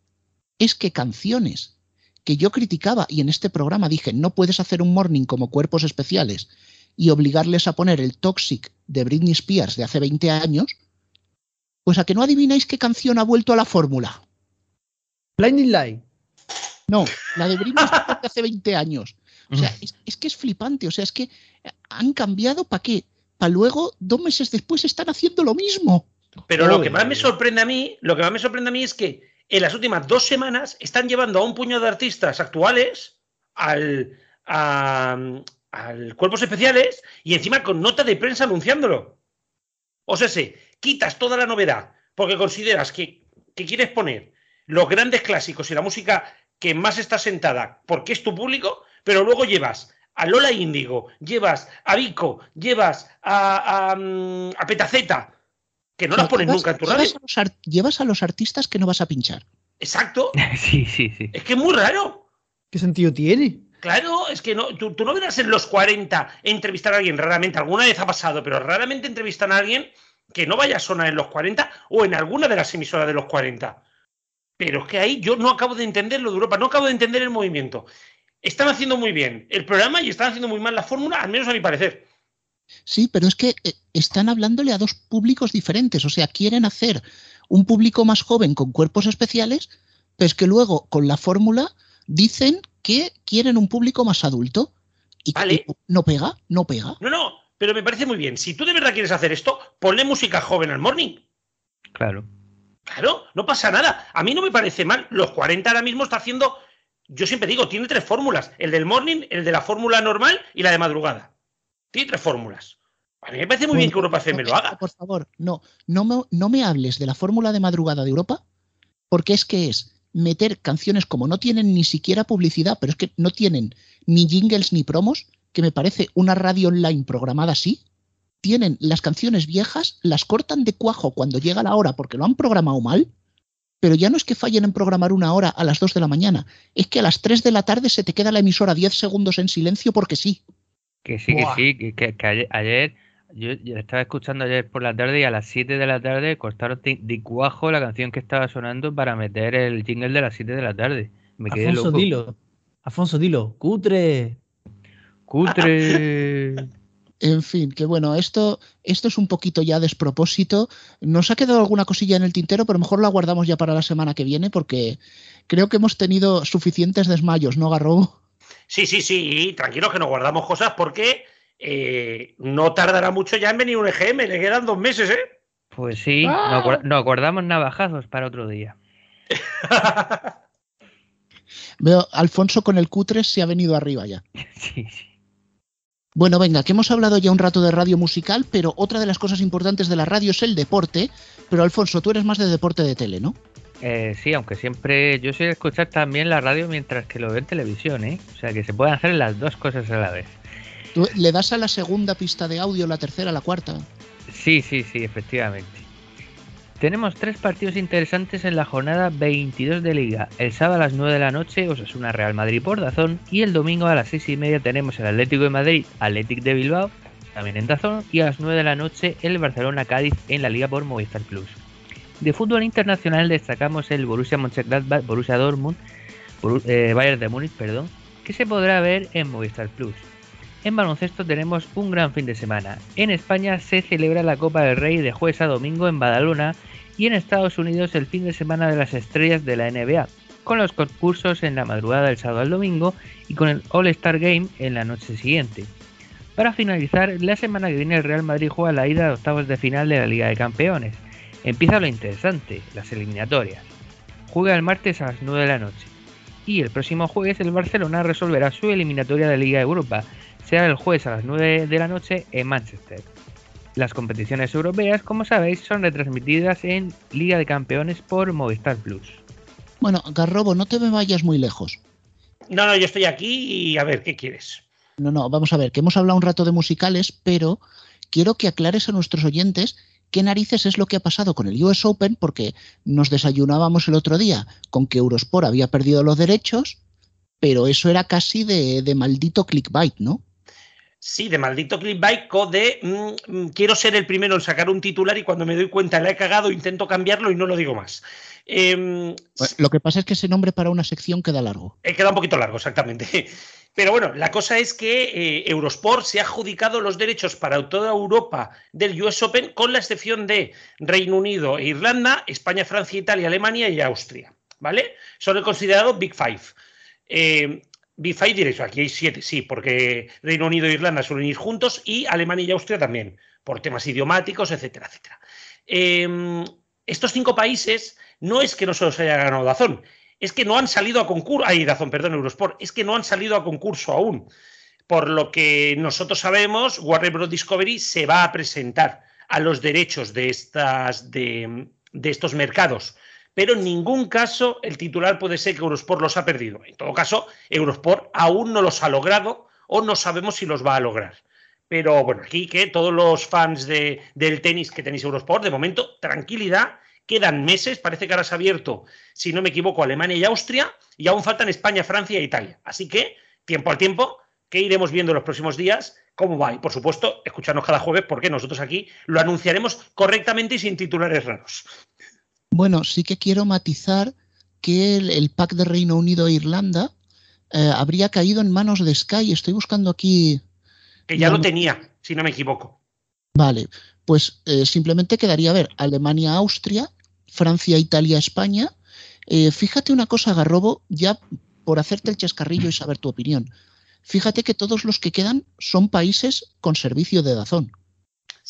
es que canciones que yo criticaba y en este programa dije, no puedes hacer un morning como cuerpos especiales y obligarles a poner el Toxic de Britney Spears de hace 20 años, pues a que no adivináis qué canción ha vuelto a la fórmula. Blinding Light. No, la de Britney Spears de hace 20 años. O sea, es, es que es flipante. O sea, es que han cambiado para qué. Para luego, dos meses después, están haciendo lo mismo. Pero lo que más me sorprende a mí, lo que más me sorprende a mí es que en las últimas dos semanas están llevando a un puñado de artistas actuales al, a, al Cuerpos Especiales y encima con nota de prensa anunciándolo. O sea, se quitas toda la novedad porque consideras que, que quieres poner los grandes clásicos y la música que más está sentada porque es tu público, pero luego llevas a Lola Índigo, llevas a Vico, llevas a, a, mm, a Petaceta, que no las pones llevas- nunca en tu radio. llevas a los llevas a los artistas que no vas a pinchar. Exacto. Sí, sí, sí. Es que es muy raro. ¿Qué sentido tiene? Claro, es que no, tú, tú no verás en los 40 entrevistar a alguien raramente, alguna vez ha pasado, pero raramente entrevistan a alguien que no vaya a sonar en los 40 o en alguna de las emisoras de los 40. Pero es que ahí yo no acabo de entender lo de Europa, no acabo de entender el movimiento. Están haciendo muy bien el programa y están haciendo muy mal la fórmula, al menos a mi parecer. Sí, pero es que eh, están hablándole a dos públicos diferentes. O sea, quieren hacer un público más joven con cuerpos especiales, pero es que luego con la fórmula dicen que quieren un público más adulto. Y que Vale. no pega, no pega. No, no, pero me parece muy bien. Si tú de verdad quieres hacer esto, ponle música joven al morning. Claro. Claro, no pasa nada. A mí no me parece mal. Los 40 ahora mismo está haciendo. Yo siempre digo, tiene tres fórmulas: el del morning, el de la fórmula normal y la de madrugada. Tiene tres fórmulas. A mí me parece muy bien que Europa FM lo haga. Por favor, no, no me, no me hables de la fórmula de madrugada de Europa, porque es que es meter canciones como no tienen ni siquiera publicidad, pero es que no tienen ni jingles ni promos, que me parece una radio online programada así. Tienen las canciones viejas, las cortan de cuajo cuando llega la hora porque lo han programado mal, pero ya no es que fallen en programar una hora a las 2 de la mañana, es que a las 3 de la tarde se te queda la emisora 10 segundos en silencio porque sí. Que sí, Buah. que sí, que, que- que ayer, ayer- yo, yo estaba escuchando ayer por la tarde y a las 7 de la tarde cortaron de, de cuajo la canción que estaba sonando para meter el jingle de las 7 de la tarde. Me quedé Afonso, loco. dilo. Afonso, dilo. Cutre. Cutre. En fin, que bueno, esto, esto es un poquito ya despropósito. Nos ha quedado alguna cosilla en el tintero, pero mejor la guardamos ya para la semana que viene porque creo que hemos tenido suficientes desmayos, ¿no, Garrobo? Sí, sí, sí, tranquilos que nos guardamos cosas porque eh, no tardará mucho ya en venir un EGM, le quedan dos meses, ¿eh? Pues sí, nos, guar- nos guardamos navajazos para otro día. Veo, Alfonso con el cutre se ha venido arriba ya. Sí, sí. Bueno, venga, que hemos hablado ya un rato de radio musical, pero otra de las cosas importantes de la radio es el deporte. Pero Alfonso, tú eres más de deporte de tele, ¿no? Eh, sí, aunque siempre yo soy de escuchar también la radio mientras que lo veo en televisión, ¿eh? O sea que se pueden hacer las dos cosas a la vez. Tú le das a la segunda pista de audio, la tercera, la cuarta. Sí, sí, sí, efectivamente. Tenemos tres partidos interesantes en la jornada 22 de Liga. El sábado a las 9 de la noche, Osasuna Real Madrid por Dazón. Y el domingo a las 6 y media tenemos el Atlético de Madrid, Atlético de Bilbao, también en Dazón. Y a las 9 de la noche el Barcelona Cádiz en la Liga por Movistar Plus. De fútbol internacional destacamos el Borussia Mönchengladbach, Borussia Dortmund, eh, Bayern de Múnich, perdón, que se podrá ver en Movistar Plus. En baloncesto tenemos un gran fin de semana. En España se celebra la Copa del Rey de jueves a domingo en Badalona y en Estados Unidos el fin de semana de las estrellas de la NBA, con los concursos en la madrugada del sábado al domingo y con el All Star Game en la noche siguiente. Para finalizar, la semana que viene el Real Madrid juega la ida de octavos de final de la Liga de Campeones. Empieza lo interesante, las eliminatorias. Juega el martes a las 9 de la noche. Y el próximo jueves el Barcelona resolverá su eliminatoria de Liga Europa. Será el jueves a las 9 de la noche en Manchester. Las competiciones europeas, como sabéis, son retransmitidas en Liga de Campeones por Movistar Plus. Bueno, Garrobo, no te me vayas muy lejos. No, no, yo estoy aquí y a ver, ¿qué quieres? No, no, vamos a ver, que hemos hablado un rato de musicales, pero quiero que aclares a nuestros oyentes qué narices es lo que ha pasado con el US Open, porque nos desayunábamos el otro día con que Eurosport había perdido los derechos, pero eso era casi de, de maldito clickbait, ¿no? Sí, de maldito clickbait de mm, mm, quiero ser el primero en sacar un titular y cuando me doy cuenta la he cagado, intento cambiarlo y no lo digo más. Em, lo que pasa es que ese nombre para una sección queda largo. Eh, queda un poquito largo, exactamente. Pero bueno, la cosa es que eh, Eurosport se ha adjudicado los derechos para toda Europa del US Open, con la excepción de Reino Unido e Irlanda, España, Francia, Italia, Alemania y Austria. ¿Vale? Son el considerado Big Five. Eh, Big Five diréis, aquí hay siete, sí, porque Reino Unido e Irlanda suelen ir juntos y Alemania y Austria también, por temas idiomáticos, etcétera, etcétera. Em, estos cinco países no es que no se los haya ganado Dazón, es que no han salido a concurso, ay, Dazón, perdón, Eurosport, es que no han salido a concurso aún. Por lo que nosotros sabemos, Warner Bros. Discovery se va a presentar a los derechos de, estas, de, de estos mercados. Pero en ningún caso el titular puede ser que Eurosport los ha perdido. En todo caso, Eurosport aún no los ha logrado o no sabemos si los va a lograr. Pero bueno, aquí que todos los fans de, del tenis que tenéis Eurosport, de momento, tranquilidad, Quedan meses, parece que ahora se ha abierto, si no me equivoco, Alemania y Austria, y aún faltan España, Francia e Italia. Así que, tiempo al tiempo, que iremos viendo en los próximos días cómo va. Y por supuesto, escucharnos cada jueves, porque nosotros aquí lo anunciaremos correctamente y sin titulares raros. Bueno, sí que quiero matizar que el, pack de Reino Unido e Irlanda eh, habría caído en manos de Sky. Estoy buscando aquí. Que ya lo tenía, si no me equivoco. Vale, pues eh, simplemente quedaría a ver Alemania, Austria, Francia, Italia, España. Eh, fíjate una cosa, Garrobo, ya por hacerte el chascarrillo y saber tu opinión. Fíjate que todos los que quedan son países con servicio de Dazón.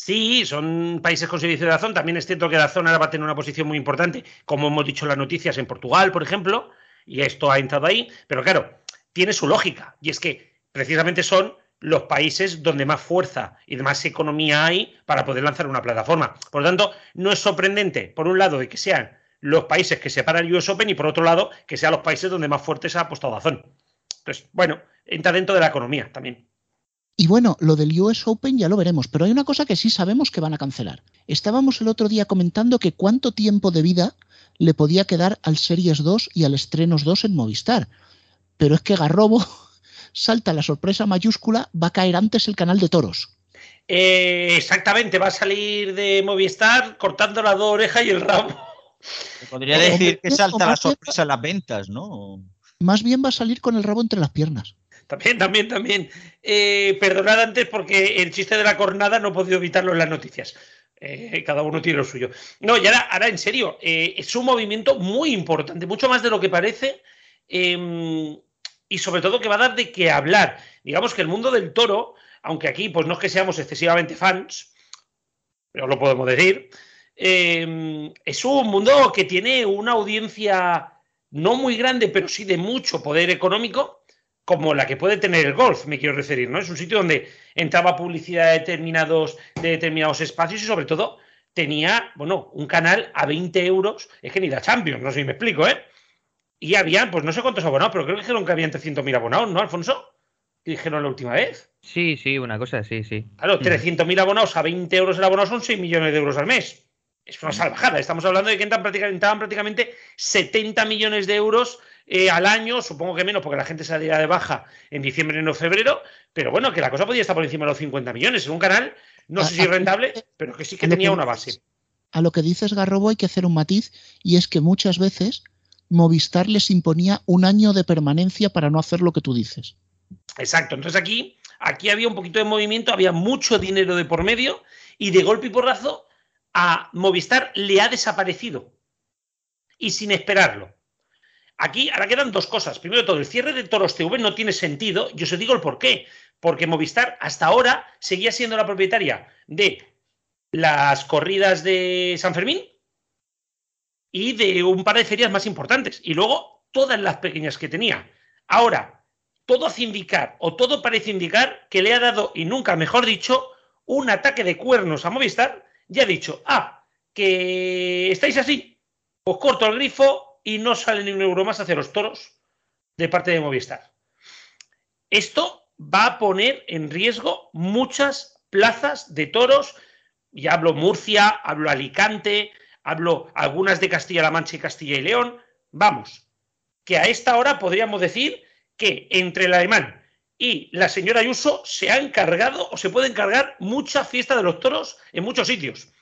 Sí, son países con servicio de Dazón. También es cierto que Dazón ahora va a tener una posición muy importante, como hemos dicho en las noticias, en Portugal, por ejemplo, y esto ha entrado ahí. Pero claro, tiene su lógica, y es que precisamente son los países donde más fuerza y más economía hay para poder lanzar una plataforma. Por lo tanto, no es sorprendente, por un lado, de que sean los países que separan el US Open y por otro lado, que sean los países donde más fuerte se ha apostado Dazón. Entonces, bueno, entra dentro de la economía también. Y bueno, lo del US Open ya lo veremos, pero hay una cosa que sí sabemos que van a cancelar. Estábamos el otro día comentando que cuánto tiempo de vida le podía quedar al Series 2 y al Estrenos 2 en Movistar. Pero es que Garrobo salta la sorpresa mayúscula, va a caer antes el canal de toros. Eh, exactamente, va a salir de Movistar cortando las dos orejas y el rabo. podría decir que salta la sorpresa en las ventas, ¿no? Más bien va a salir con el rabo entre las piernas. También, también, también. Eh, perdonad antes porque el chiste de la cornada no he podido evitarlo en las noticias. Eh, cada uno tiene lo suyo. No, y ahora, ahora en serio, es un movimiento muy importante, mucho más de lo que parece. Em, y sobre todo que va a dar de qué hablar. Digamos que el mundo del toro, aunque aquí pues no es que seamos excesivamente fans, pero lo podemos decir, em, es un mundo que tiene una audiencia no muy grande, pero sí de mucho poder económico, como la que puede tener el golf, me quiero referir, ¿no? Es un sitio donde entraba publicidad de determinados, de determinados espacios y sobre todo tenía, bueno, un canal a 20 euros, es que ni la Champions, no sé si me explico, ¿eh? Y había, pues no sé cuántos abonados, pero creo que dijeron que habían 300.000 abonados, ¿no, Alfonso? dijeron la última vez. Sí, sí, una cosa, sí, sí. Claro, 300.000 mm. abonados a 20 euros el abono son 6 millones de euros al mes. Es una salvajada. Estamos hablando de que entraban prácticamente, prácticamente 70 millones de euros eh, al año, supongo que menos porque la gente salía de baja en diciembre, enero, febrero, pero bueno, que la cosa podía estar por encima de los 50 millones en un canal, no sé si rentable, pero que sí que tenía una base. A lo que dices, Garrobo, hay que hacer un matiz, y es que muchas veces Movistar les imponía un año de permanencia para no hacer lo que tú dices. Exacto. Entonces aquí, aquí había un poquito de movimiento, había mucho dinero de por medio y de golpe y porrazo a Movistar le ha desaparecido. Y sin esperarlo. Aquí ahora quedan dos cosas. Primero de todo, el cierre de Toros TV no tiene sentido. Yo os digo el por qué. Porque Movistar hasta ahora seguía siendo la propietaria de las corridas de San Fermín, y de un par de ferias más importantes. Y luego todas las pequeñas que tenía. Ahora, todo hace indicar, o todo parece indicar, que le ha dado, y nunca mejor dicho, un ataque de cuernos a Movistar y ha dicho, ah, que estáis así, os corto el grifo y no sale ni un euro más hacia los toros de parte de Movistar. Esto va a poner en riesgo muchas plazas de toros, y hablo Murcia, hablo Alicante, hablo algunas de Castilla-La Mancha y Castilla y León. Vamos, que a esta hora podríamos decir que entre el alemán, y la señora Ayuso se ha encargado o se puede encargar mucha fiesta de los toros en muchos sitios.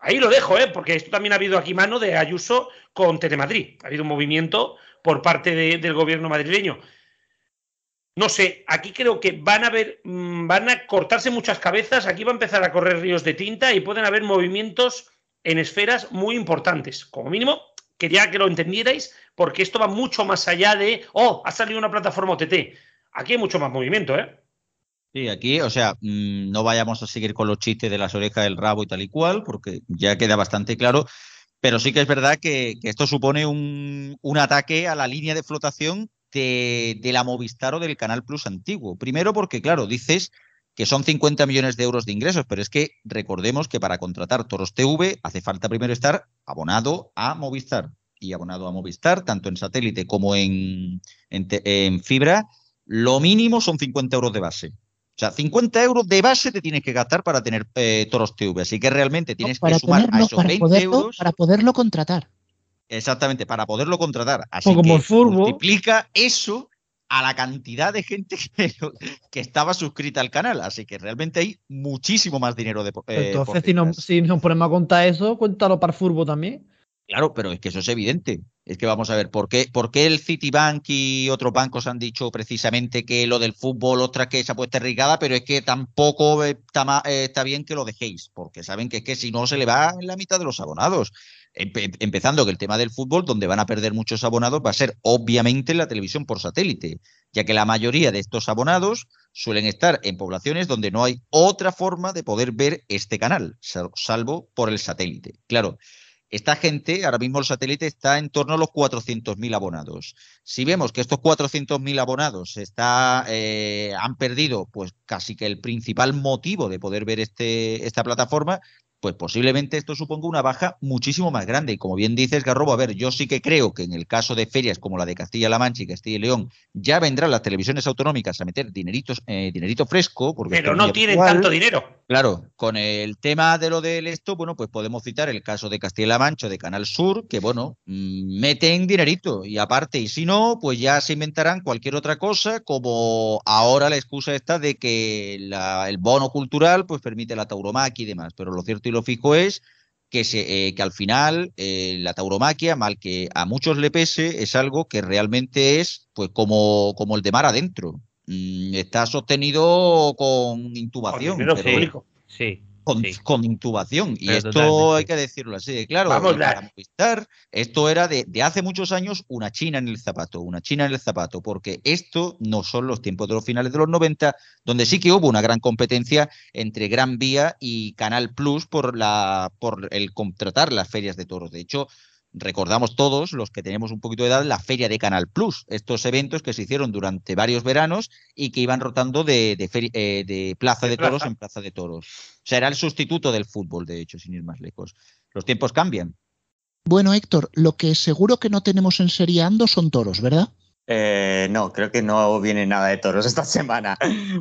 Ahí lo dejo, ¿eh? porque esto también ha habido aquí mano de Ayuso con Telemadrid. Ha habido un movimiento por parte del gobierno madrileño. No sé, aquí creo que van a ver, mm, van a cortarse muchas cabezas, aquí va a empezar a correr ríos de tinta y pueden haber movimientos en esferas muy importantes. Como mínimo, quería que lo entendierais, porque esto va mucho más allá de, oh, ha salido una plataforma OTT. Aquí hay mucho más movimiento, ¿eh? Sí, aquí, o sea, mm, no vayamos a seguir con los chistes de las orejas del rabo y tal y cual, porque ya queda bastante claro, pero sí que es verdad que, esto supone un, ataque a la línea de flotación de, de, la Movistar o del Canal Plus antiguo. Primero porque, claro, dices que son 50 millones de euros de ingresos, pero es que recordemos que para contratar Toros TV hace falta primero estar abonado a Movistar y abonado a Movistar, tanto en satélite como en, en fibra lo mínimo son 50 euros de base. O sea, 50 euros de base te tienes que gastar para tener eh, Toros TV. Así que realmente tienes que sumar a esos 20 euros. Para poderlo contratar. Exactamente, para poderlo contratar. Así que multiplica eso a la cantidad de gente que, estaba suscrita al canal. Así que realmente hay muchísimo más dinero de eh, Entonces, si, no, si nos ponemos a contar eso, cuéntalo para Furbo también. Claro, pero es que eso es evidente. Es que vamos a ver, ¿por qué, ¿por qué el Citibank y otros bancos han dicho precisamente que lo del fútbol, otra que se ha puesto irrigada, pero es que tampoco está, eh, está, bien que lo dejéis, porque saben que es que si no se le va en la mitad de los abonados. empezando que el tema del fútbol, donde van a perder muchos abonados, va a ser obviamente la televisión por satélite, ya que la mayoría de estos abonados suelen estar en poblaciones donde no hay otra forma de poder ver este canal, salvo por el satélite. Claro, esta gente, ahora mismo el satélite está en torno a los 400.000 abonados. Si vemos que estos 400.000 abonados eh, han perdido pues casi que el principal motivo de poder ver este, esta plataforma, pues posiblemente esto suponga una baja muchísimo más grande. Y como bien dices, Garrobo, a ver, yo sí que creo que en el caso de ferias como la de Castilla-La Mancha y Castilla y León, ya vendrán las televisiones autonómicas a meter dineritos, eh, dinerito fresco. Porque Pero no tienen tanto dinero. Claro, con el tema de lo del esto, bueno, pues podemos citar el caso de Castilla-La Mancha de Canal Sur, que bueno, mm, meten dinerito. Y aparte, y si no, pues ya se inventarán cualquier otra cosa, como ahora la excusa está de que el bono cultural pues permite la tauromaquia y demás. Pero lo cierto y lo fijo es que, se, eh, que al final eh, la tauromaquia, mal que a muchos le pese, es algo que realmente es pues como, como el de mar adentro. Mm, está sostenido con intubación. Pero, sí con, intubación. Y esto hay que decirlo así. Claro, para esto era de, hace muchos años una china en el zapato, una china en el zapato, porque esto no son los tiempos de los finales de los 90, donde sí que hubo una gran competencia entre Gran Vía y Canal Plus por, la, por el contratar las ferias de toros. De hecho, recordamos todos, los que tenemos un poquito de edad, la feria de Canal Plus, estos eventos que se hicieron durante varios veranos y que iban rotando de, eh, de, plaza de, toros en plaza de toros. O sea, era el sustituto del fútbol, de hecho, sin ir más lejos. Los tiempos cambian. Bueno, Héctor, lo que seguro que no tenemos en serie Ando son toros, ¿verdad? Eh, no, creo que no viene nada de toros esta semana.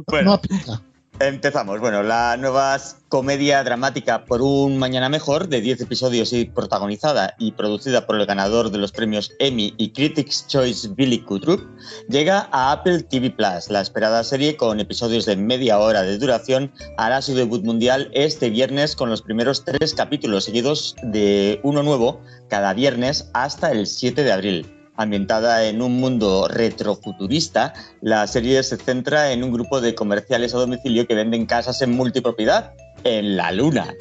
Bueno, no aplica. Empezamos. Bueno, la nueva comedia dramática por un mañana mejor de 10 episodios y protagonizada y producida por el ganador de los premios Emmy y Critics Choice Billy Kudrup llega a Apple TV Plus. La esperada serie con episodios de media hora de duración hará su debut mundial este viernes con los primeros tres capítulos seguidos de uno nuevo cada viernes hasta el 7 de abril. Ambientada en un mundo retrofuturista, la serie se centra en un grupo de comerciales a domicilio que venden casas en multipropiedad en la Luna.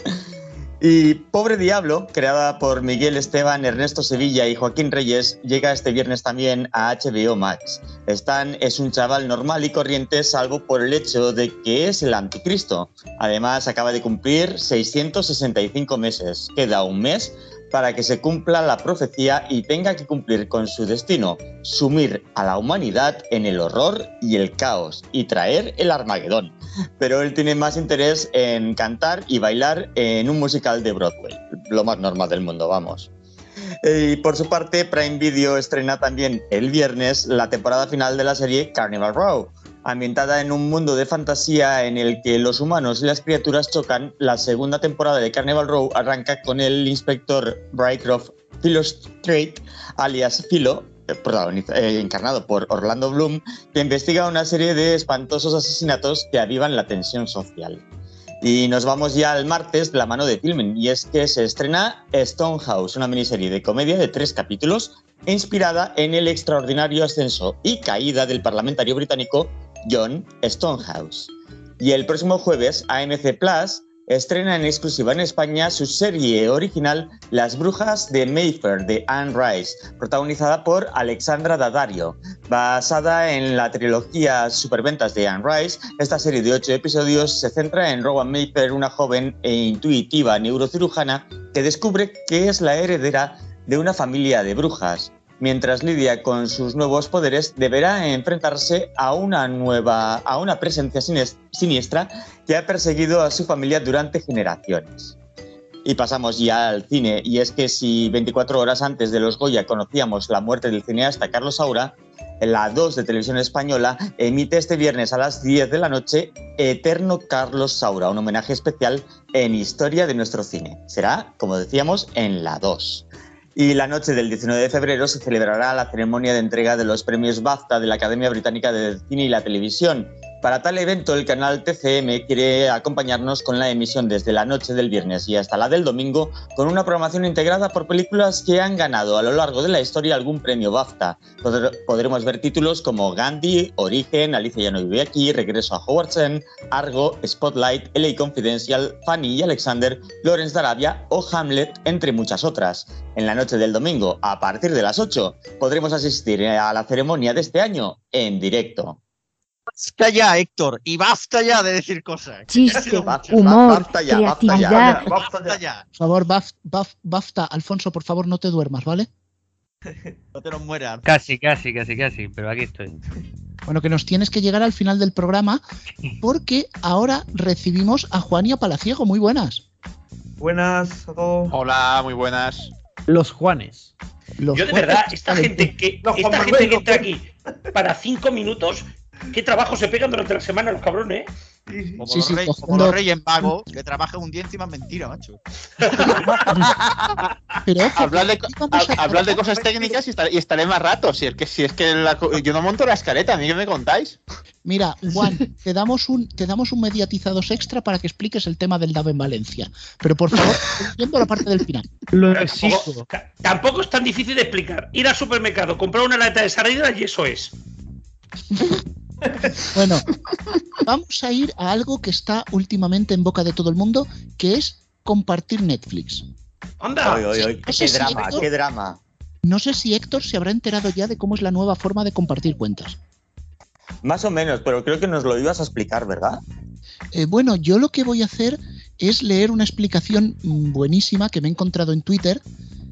Y Pobre Diablo, creada por Miguel Esteban, Ernesto Sevilla y Joaquín Reyes, llega este viernes también a HBO Max. Stan es un chaval normal y corriente, salvo por el hecho de que es el anticristo. Además, acaba de cumplir 665 meses. Queda un mes para que se cumpla la profecía y tenga que cumplir con su destino, sumir a la humanidad en el horror y el caos y traer el Armagedón. Pero él tiene más interés en cantar y bailar en un musical de Broadway, lo más normal del mundo, vamos. Y por su parte, Prime Video estrena también el viernes la temporada final de la serie Carnival Row, ambientada en un mundo de fantasía en el que los humanos y las criaturas chocan, la segunda temporada de Carnival Row arranca con el inspector Braycroft Philo Strait, alias Philo, protagoniza- eh, encarnado por Orlando Bloom, que investiga una serie de espantosos asesinatos que avivan la tensión social. Y nos vamos ya al martes de la mano de Filmen, y es que se estrena Stonehouse, una miniserie de comedia de tres capítulos inspirada en el extraordinario ascenso y caída del parlamentario británico John Stonehouse. Y el próximo jueves, AMC Plus estrena en exclusiva en España su serie original Las Brujas de Mayfair de Anne Rice, protagonizada por Alexandra Daddario. Basada en la trilogía Superventas de Anne Rice, esta serie de ocho episodios se centra en Rowan Mayfair, una joven e intuitiva neurocirujana que descubre que es la heredera de una familia de brujas. Mientras lidia con sus nuevos poderes, deberá enfrentarse a una nueva, a una presencia siniestra que ha perseguido a su familia durante generaciones. Y pasamos ya al cine, y es que si 24 horas antes de los Goya conocíamos la muerte del cineasta Carlos Saura, la 2 de Televisión Española emite este viernes a las 10 de la noche Eterno Carlos Saura, un homenaje especial en historia de nuestro cine. Será, como decíamos, en la 2. Y la noche del 19 de febrero se celebrará la ceremonia de entrega de los premios BAFTA de la Academia Británica de Cine y la Televisión. Para tal evento, el canal TCM quiere acompañarnos con la emisión desde la noche del viernes y hasta la del domingo, con una programación integrada por películas que han ganado a lo largo de la historia algún premio BAFTA. Podr- Podremos ver títulos como Gandhi, Origen, Alicia ya no vive aquí, Regreso a Howard's End, Argo, Spotlight, LA Confidential, Fanny y Alexander, Lawrence de Arabia o Hamlet, entre muchas otras. En la noche del domingo, a partir de las 8, podremos asistir a la ceremonia de este año en directo. Basta ya, Héctor, y basta ya de decir cosas. Chiste, Basta, humor, basta ya, basta ya. creatividad. Basta ya. Por favor, Baf- Baf- BAFTA, Alfonso, por favor, no te duermas, ¿vale? No te nos mueras. Casi, casi, casi, casi, pero aquí estoy. Bueno, que nos tienes que llegar al final del programa porque ahora recibimos a Juan y a Palaciego. Muy buenas. Buenas a todos. Hola, muy buenas. Los Juanes. Los Yo de Juanes verdad, esta gente que esta gente que entra aquí para cinco minutos, qué trabajo se pegan durante la semana los cabrones, ¿eh? Como, Sí, los sí, reyes, como los reyes magos, que trabajan un día encima es mentira, macho. Pero ojo, Hablar de, que a hablar cosas técnicas y, estar- y estaré más rato. Si es que, si es que la yo no monto la escaleta, ¿a mí qué me contáis? Mira, Juan, te damos un te damos un mediatizados extra para que expliques el tema del DAB en Valencia. Pero por favor, entiendo la parte del final. Lo Tampoco, tampoco es tan difícil de explicar. Ir al supermercado, comprar una lata de sardinas y eso es. Bueno, vamos a ir a algo que está últimamente en boca de todo el mundo, que es compartir Netflix. Anda. Oy, oy, oy, No qué sé si drama, qué drama. No sé si Héctor se habrá enterado ya de cómo es la nueva forma de compartir cuentas. Más o menos, pero creo que nos lo ibas a explicar, ¿verdad? Eh, bueno, yo lo que voy a hacer es leer una explicación buenísima que me he encontrado en Twitter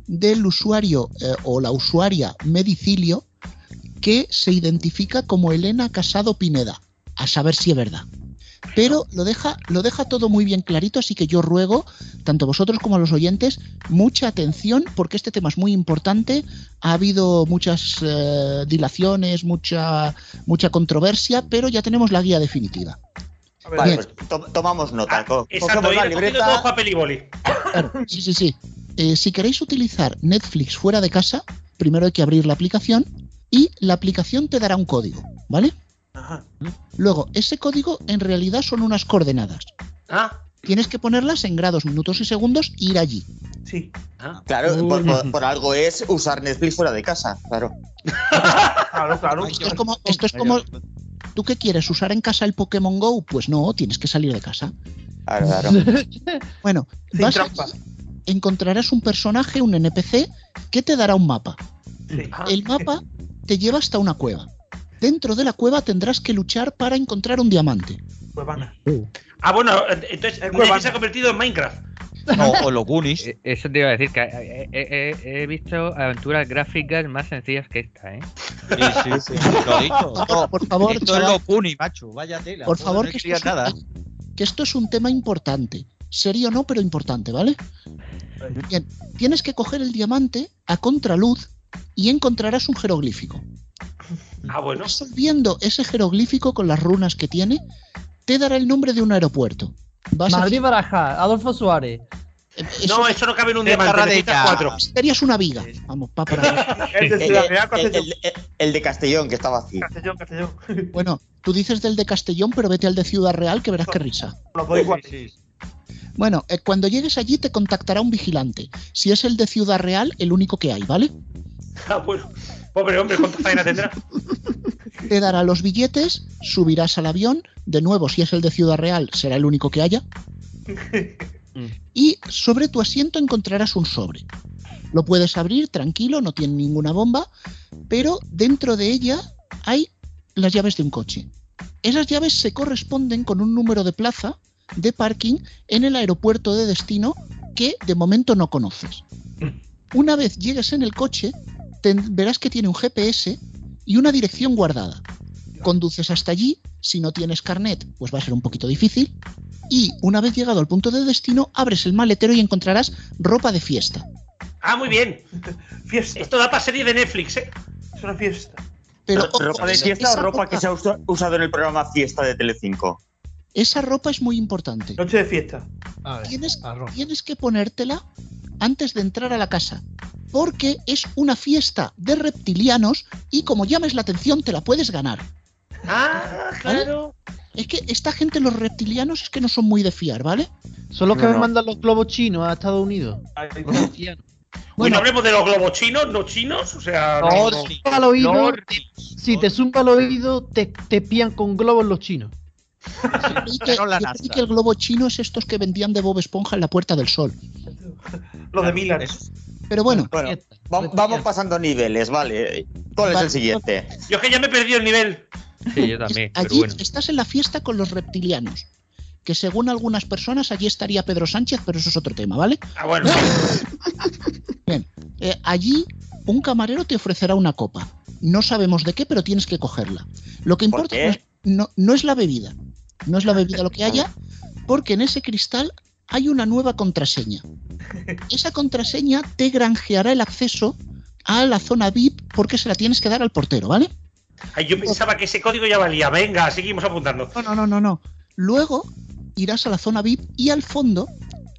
del usuario eh, o la usuaria Medicilio que se identifica como Elena Casado Pineda. A saber si es verdad. Pero lo deja, lo deja todo muy bien clarito, así que yo ruego, tanto vosotros como a los oyentes, mucha atención, porque este tema es muy importante. Ha habido muchas eh, dilaciones, mucha, mucha controversia, pero ya tenemos la guía definitiva. A ver, Vale, Bien. pues to- tomamos nota. Ah, Co- exacto, cogemos la libreta. todo papel y boli. Claro, sí, sí, sí. Eh, si queréis utilizar Netflix fuera de casa, primero hay que abrir la aplicación y la aplicación te dará un código, ¿vale? Ajá. Luego, ese código en realidad son unas coordenadas. Ah, Tienes que ponerlas en grados, minutos y segundos e ir allí. Sí. ah. Claro, por, por- por algo es usar Netflix fuera de casa, claro. Claro, claro. Esto es como, esto es como ¿tú qué quieres? ¿Usar en casa el Pokémon Go? Pues no, tienes que salir de casa. Claro, claro. Bueno, Sin vas trampa. allí, encontrarás un personaje, un NPC, que te dará un mapa. Sí. El mapa te lleva hasta una cueva. Dentro de la cueva tendrás que luchar para encontrar un diamante. Pues van. Ah, bueno, entonces Cuevana. se ha convertido en Minecraft. No, o los Goonies. Eh, Eso te iba a decir, que eh, eh, eh, he visto aventuras gráficas más sencillas que esta, ¿eh? Sí, sí, sí. Lo he dicho. Por favor, por favor, Esto es chaval, los Goonies, macho. Vaya tela. por favor, que esto, creas es nada. un, que esto es un tema importante. Serio o no, pero importante, ¿vale? Bien, tienes que coger el diamante a contraluz y encontrarás un jeroglífico. Ah, bueno. Resolviendo ese jeroglífico con las runas que tiene, te dará el nombre de un aeropuerto. Vas a Madrid Baraja, Adolfo Suárez. Eh, No, eso no cabe en un diamante, cuatro. Serías una viga. Vamos, pa para El de Ciudad Real, Castellón. el- el de Castellón, que está vacío. Castellón, Castellón. Bueno, tú dices del de Castellón, pero vete al de Ciudad Real que verás qué risa. Bueno, eh, cuando llegues allí te contactará un vigilante. Si es el de Ciudad Real, el único que hay, ¿vale? Ah, bueno. Pobre hombre, ¿cuánta faena tendrá? Te dará los billetes, subirás al avión. De nuevo, si es el de Ciudad Real, será el único que haya. Y sobre tu asiento encontrarás un sobre. Lo puedes abrir tranquilo, no tiene ninguna bomba, pero dentro de ella hay las llaves de un coche. Esas llaves se corresponden con un número de plaza de parking en el aeropuerto de destino que de momento no conoces. Una vez llegues en el coche, verás que tiene un GPS y una dirección guardada. Conduces hasta allí, si no tienes carnet, pues va a ser un poquito difícil. Y una vez llegado al punto de destino, abres el maletero y encontrarás ropa de fiesta. Ah, muy bien. Fiesta. Esto da para serie de Netflix, ¿eh? Es una fiesta. Pero ojo, ¿Ropa de esa- fiesta o ropa que se ha usa- usado en el programa Fiesta de Telecinco? Esa ropa es muy importante. Noche de fiesta. A ver, Tienes, tienes que ponértela antes de entrar a la casa. Porque es una fiesta de reptilianos y como llames la atención te la puedes ganar. Ah, claro. Es que esta gente, los reptilianos, es que no son muy de fiar, ¿vale? Son los que No, me no. mandan los globos chinos a Estados Unidos. Bueno, Bueno, hablemos de los globos chinos, no chinos, o sea... no- No, no- sí. Al oído, si te zumba el oído, te, te pían con globos los chinos. creí que, no la yo NASA. creí que el globo chino es estos que vendían de Bob Esponja en la Puerta del Sol. Los de Milan. Pero bueno, Bueno, vamos pasando niveles, vale. ¿Cuál es el siguiente? Yo es que ya me he perdido el nivel. Sí, yo también, pero allí bueno. estás en la fiesta con los reptilianos. Que según algunas personas allí estaría Pedro Sánchez, pero eso es otro tema, ¿vale? Ah, bueno. Eh, allí un camarero te ofrecerá una copa. No sabemos de qué, pero tienes que cogerla. Lo que ¿Por importa qué? no es, no- no es la bebida. No es la bebida lo que haya, porque en ese cristal hay una nueva contraseña. Esa contraseña te granjeará el acceso a la zona VIP porque se la tienes que dar al portero, ¿vale? Ay, yo pensaba que ese código ya valía. Venga, seguimos apuntando. No, no, no, no, no. Luego irás a la zona VIP y al fondo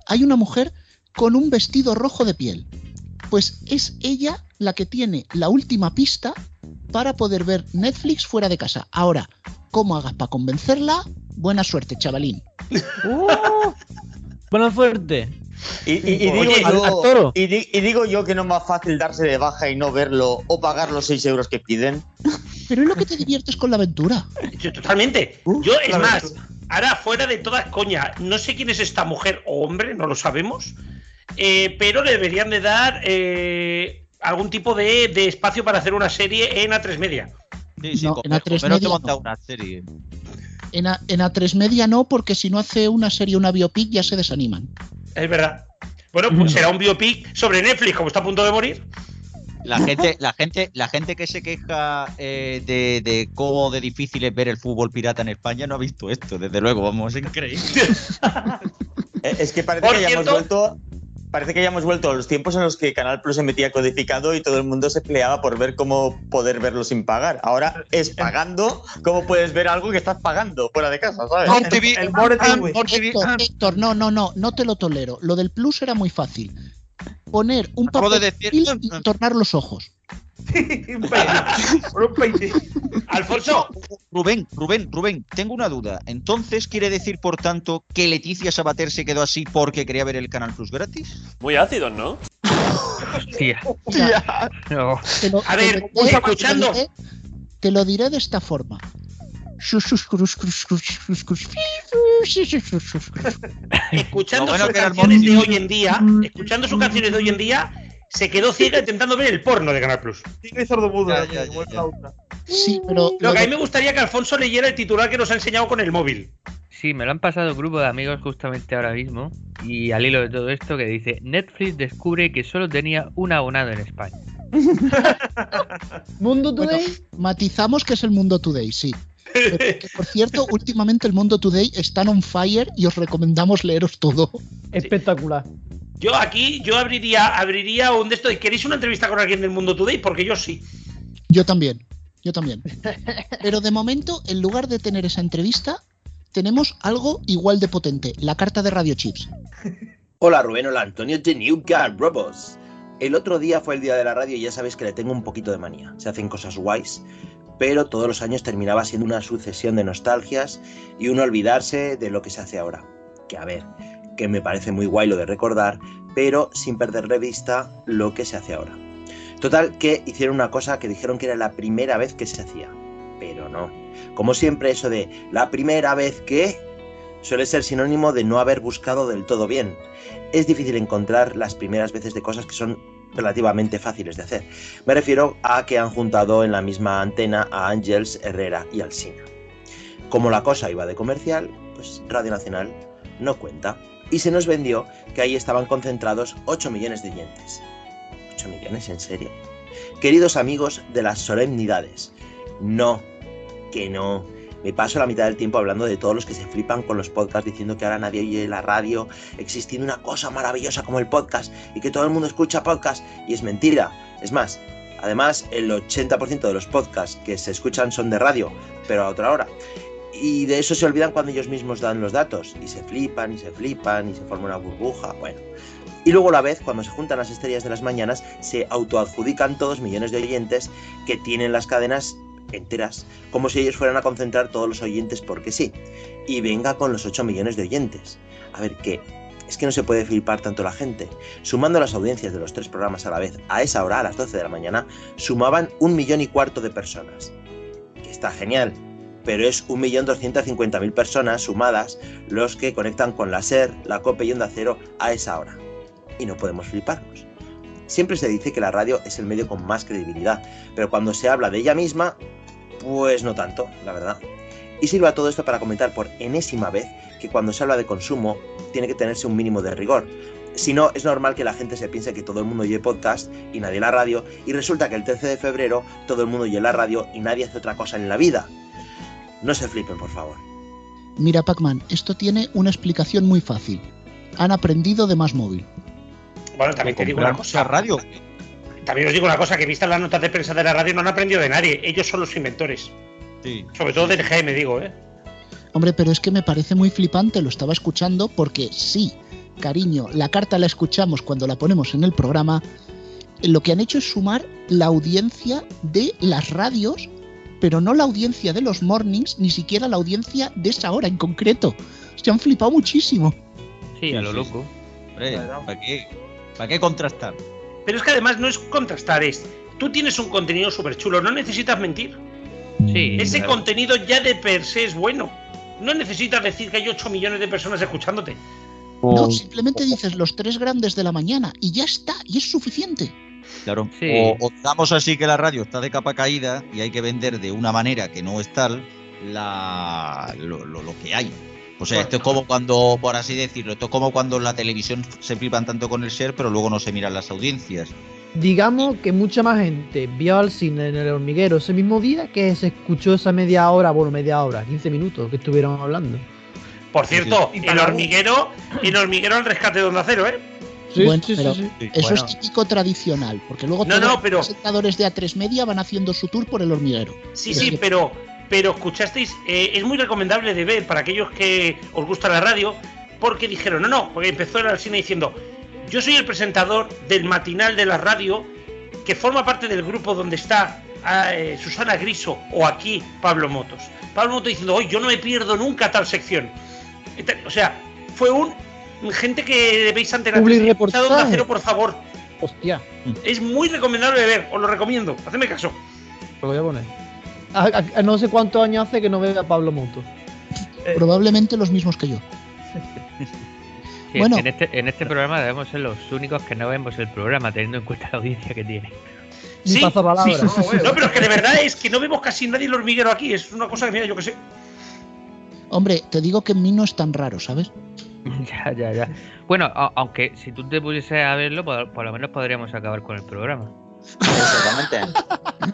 hay una mujer con un vestido rojo de piel. Pues es ella la que tiene la última pista para poder ver Netflix fuera de casa. Ahora, ¿cómo hagas para convencerla? Buena suerte, chavalín. ¡Uh! Buena suerte. Y, y- y digo Oye, yo, al- al toro. y di- y digo yo que no es más fácil darse de baja y no verlo o pagar los 6 euros que piden. Pero es lo que te diviertes con la aventura. Yo, totalmente. Uh, Yo, es más, ahora fuera de toda coña, no sé quién es esta mujer o hombre, no lo sabemos, eh, pero le deberían de dar eh, algún tipo de, de espacio para hacer una serie en A3 Media. Sí, sí, No, con- en A3 pero te Media monta no. una serie. En, A, en A3 Media no, porque si no hace una serie, una biopic, ya se desaniman. Es verdad. Bueno, pues será un biopic sobre Netflix, como está a punto de morir. La gente, la gente, la gente que se queja eh, de, de cómo de difícil es ver el fútbol pirata en España no ha visto esto, desde luego, vamos, es increíble. Eh, Es que parece Por que hayamos cierto- vuelto. Parece que hayamos vuelto a los tiempos en los que Canal Plus emitía codificado y todo el mundo se peleaba por ver cómo poder verlo sin pagar. Ahora es pagando cómo puedes ver algo que estás pagando fuera de casa, ¿sabes? TV, el TV. TV, Héctor, ah. Héctor, no, no, no, no te lo tolero. Lo del plus era muy fácil. Poner un papel de de decir- y tornar los ojos. Un peine. Por un peine. Alfonso, Rubén, Rubén, Rubén, tengo una duda. Entonces, ¿quiere decir, por tanto, que Leticia Sabater se quedó así porque quería ver el Canal Plus gratis? Muy ácidos, ¿no? Hostia. No. Te lo, A ver, lo diré- pues, te lo escuchando. diré- Te lo diré de esta forma. Escuchando bueno sus canciones de hoy en día, escuchando sus canciones de hoy en día, se quedó ciega intentando ver el porno de Canal Plus. Tigre y sordo mudo. Ya, ya, igual ya, que la ya. otra. Sí, pero Lo que a mí me gustaría que Alfonso leyera el titular que nos ha enseñado con el móvil. Sí, me lo han pasado un grupo de amigos justamente ahora mismo. Y al hilo de todo esto que dice, Netflix descubre que solo tenía un abonado en España. Mundo Bueno, Today. matizamos que es el Mundo Today, sí. Pero que, por cierto, últimamente el Mundo Today están on fire y os recomendamos leeros todo. Espectacular. Yo aquí, yo abriría, abriría un de estos. ¿Queréis una entrevista con alguien del Mundo Today? Porque yo sí. Yo también, yo también. Pero de momento, en lugar de tener esa entrevista, tenemos algo igual de potente, la carta de Radio Chips. Hola Rubén, hola Antonio de New Guard Robots. El otro día fue el día de la radio y ya sabes que le tengo un poquito de manía. Se hacen cosas guays, pero todos los años terminaba siendo una sucesión de nostalgias y uno olvidarse de lo que se hace ahora. Que a ver, que me parece muy guay lo de recordar, pero sin perder de vista lo que se hace ahora. Total, que hicieron una cosa que dijeron que era la primera vez que se hacía, pero no. Como siempre, eso de la primera vez que suele ser sinónimo de no haber buscado del todo bien. Es difícil encontrar las primeras veces de cosas que son relativamente fáciles de hacer. Me refiero a que han juntado en la misma antena a Ángels, Herrera y Alsina. Como la cosa iba de comercial, pues Radio Nacional no cuenta. Y se nos vendió que ahí estaban concentrados 8 millones de oyentes. ¿8 millones? ¿En serio? Queridos amigos de las solemnidades, no, que no. Me paso la mitad del tiempo hablando de todos los que se flipan con los podcasts diciendo que ahora nadie oye la radio, existiendo una cosa maravillosa como el podcast y que todo el mundo escucha podcast y es mentira. Es más, además el 80% de los podcasts que se escuchan son de radio, pero a otra hora. Y de eso se olvidan cuando ellos mismos dan los datos y se flipan y se flipan y se forma una burbuja. Bueno, y luego a la vez, cuando se juntan las estrellas de las mañanas, se autoadjudican todos millones de oyentes que tienen las cadenas enteras, como si ellos fueran a concentrar todos los oyentes porque sí. Y venga con los 8 millones de oyentes. A ver, ¿qué? Es que no se puede flipar tanto la gente. Sumando las audiencias de los tres programas a la vez, a esa hora, a las 12 de la mañana, sumaban un millón y cuarto de personas. Que está genial, pero es 1.250.000 personas sumadas los que conectan con la SER, la COPE y Onda Cero a esa hora. Y no podemos fliparnos. Siempre se dice que la radio es el medio con más credibilidad, pero cuando se habla de ella misma, pues no tanto, la verdad. Y sirva todo esto para comentar por enésima vez que cuando se habla de consumo tiene que tenerse un mínimo de rigor. Si no, es normal que la gente se piense que todo el mundo oye podcast y nadie la radio, y resulta que el 13 de febrero todo el mundo oye la radio y nadie hace otra cosa en la vida. No se flipen, por favor. Mira, Pacman, esto tiene una explicación muy fácil. Han aprendido de más móvil. Bueno, también te digo una cosa. radio. También os digo una cosa, que vistas las notas de prensa de la radio no han aprendido de nadie. Ellos son los inventores. Sí. Sobre todo del GM, digo, ¿eh? Hombre, pero es que me parece muy flipante, lo estaba escuchando porque sí, cariño, la carta la escuchamos cuando la ponemos en el programa. Lo que han hecho es sumar la audiencia de las radios, pero no la audiencia de los mornings, ni siquiera la audiencia de esa hora en concreto. Se han flipado muchísimo. Sí, a lo sí, loco. Hombre, ¿para qué? ¿Para qué contrastar? Pero es que además no es contrastar, es. Tú tienes un contenido súper chulo, no necesitas mentir. Sí, Ese claro. contenido ya de per se es bueno. No necesitas decir que hay 8 millones de personas escuchándote. No, simplemente dices los tres grandes de la mañana y ya está, y es suficiente. Claro. Sí. O, o digamos así que la radio está de capa caída y hay que vender de una manera que no es tal la, lo, lo- lo que hay. O sea, esto es como cuando, por así decirlo, esto es como cuando en la televisión se flipan tanto con el share, pero luego no se miran las audiencias. Digamos que mucha más gente vio al cine en el hormiguero ese mismo día que se escuchó esa media hora, bueno, media hora, 15 minutos que estuvieron hablando. Por cierto, Y el hormiguero, el hormiguero al rescate de Onda Cero, ¿eh? Sí, Bueno, sí, sí, pero- sí. Eso Bueno. es típico tradicional, porque luego No, todos no, los presentadores de A3 Media van haciendo su tour por el hormiguero. Sí, Es sí, que- pero, pero escuchasteis, eh, es muy recomendable de ver para aquellos que os gusta la radio, porque dijeron, no, no, porque empezó el cine diciendo, yo soy el presentador del matinal de la radio, que forma parte del grupo donde está eh, Susana Griso o aquí Pablo Motos. Pablo Motos diciendo, hoy yo no me pierdo nunca tal sección. O sea, fue un gente que veis ante la Onda. Cero, por favor. Hostia, Es muy recomendable ver, os lo recomiendo, hacedme caso. lo voy a poner. A- a- a no sé cuántos años hace que no veo a Pablo Moto. Probablemente los mismos que yo. Sí, Bueno. en, este, en este programa debemos ser los únicos que no vemos el programa, teniendo en cuenta la audiencia que tiene. Sí, sí. No, pero es que de verdad es que no vemos casi nadie el hormiguero aquí. Es una cosa que, mira, yo que sé. Hombre, te digo que en mí no es tan raro, ¿sabes? ya, ya, ya. Bueno, aunque si tú te pusieses a verlo, por, por lo menos podríamos acabar con el programa. Exactamente.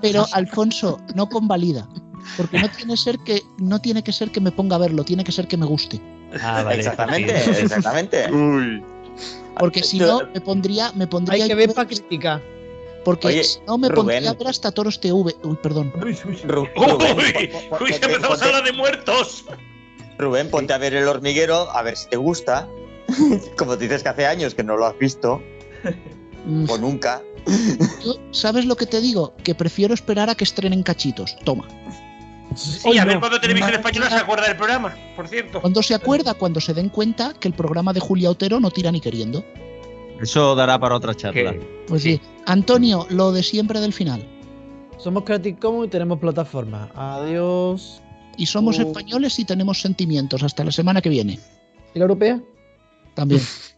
Pero Alfonso, no convalida. Porque no tiene ser que no tiene que ser que me ponga a verlo, tiene que ser que me guste. Ah, vale. exactamente, sí. exactamente. Uy. Porque si no me pondría me pondría Hay que ver para criticar. porque Oye, si no me Rubén. pondría a ver hasta Toros TV. Uy, perdón. Uy, uy. ¡Uy! Rubén, ¡Uy! ya ponte- empezamos a hablar de muertos! Rubén, ponte a ver el hormiguero, a ver si te gusta. Como dices que hace años que no lo has visto, Mm, o nunca. yo- ¿Sabes lo que te digo? Que prefiero esperar a que estrenen cachitos. Toma. Sí, a ver cuando Televisión Española se acuerda del programa, por cierto. Cuando se acuerda, cuando se den cuenta que el programa de Julia Otero no tira ni queriendo. Eso dará para otra charla. Que- Pues sí. Antonio, lo de siempre del final. Somos Creative Commons y tenemos plataforma. Adiós. Y somos Uh. españoles y tenemos sentimientos. Hasta la semana que viene. ¿Y la europea? También.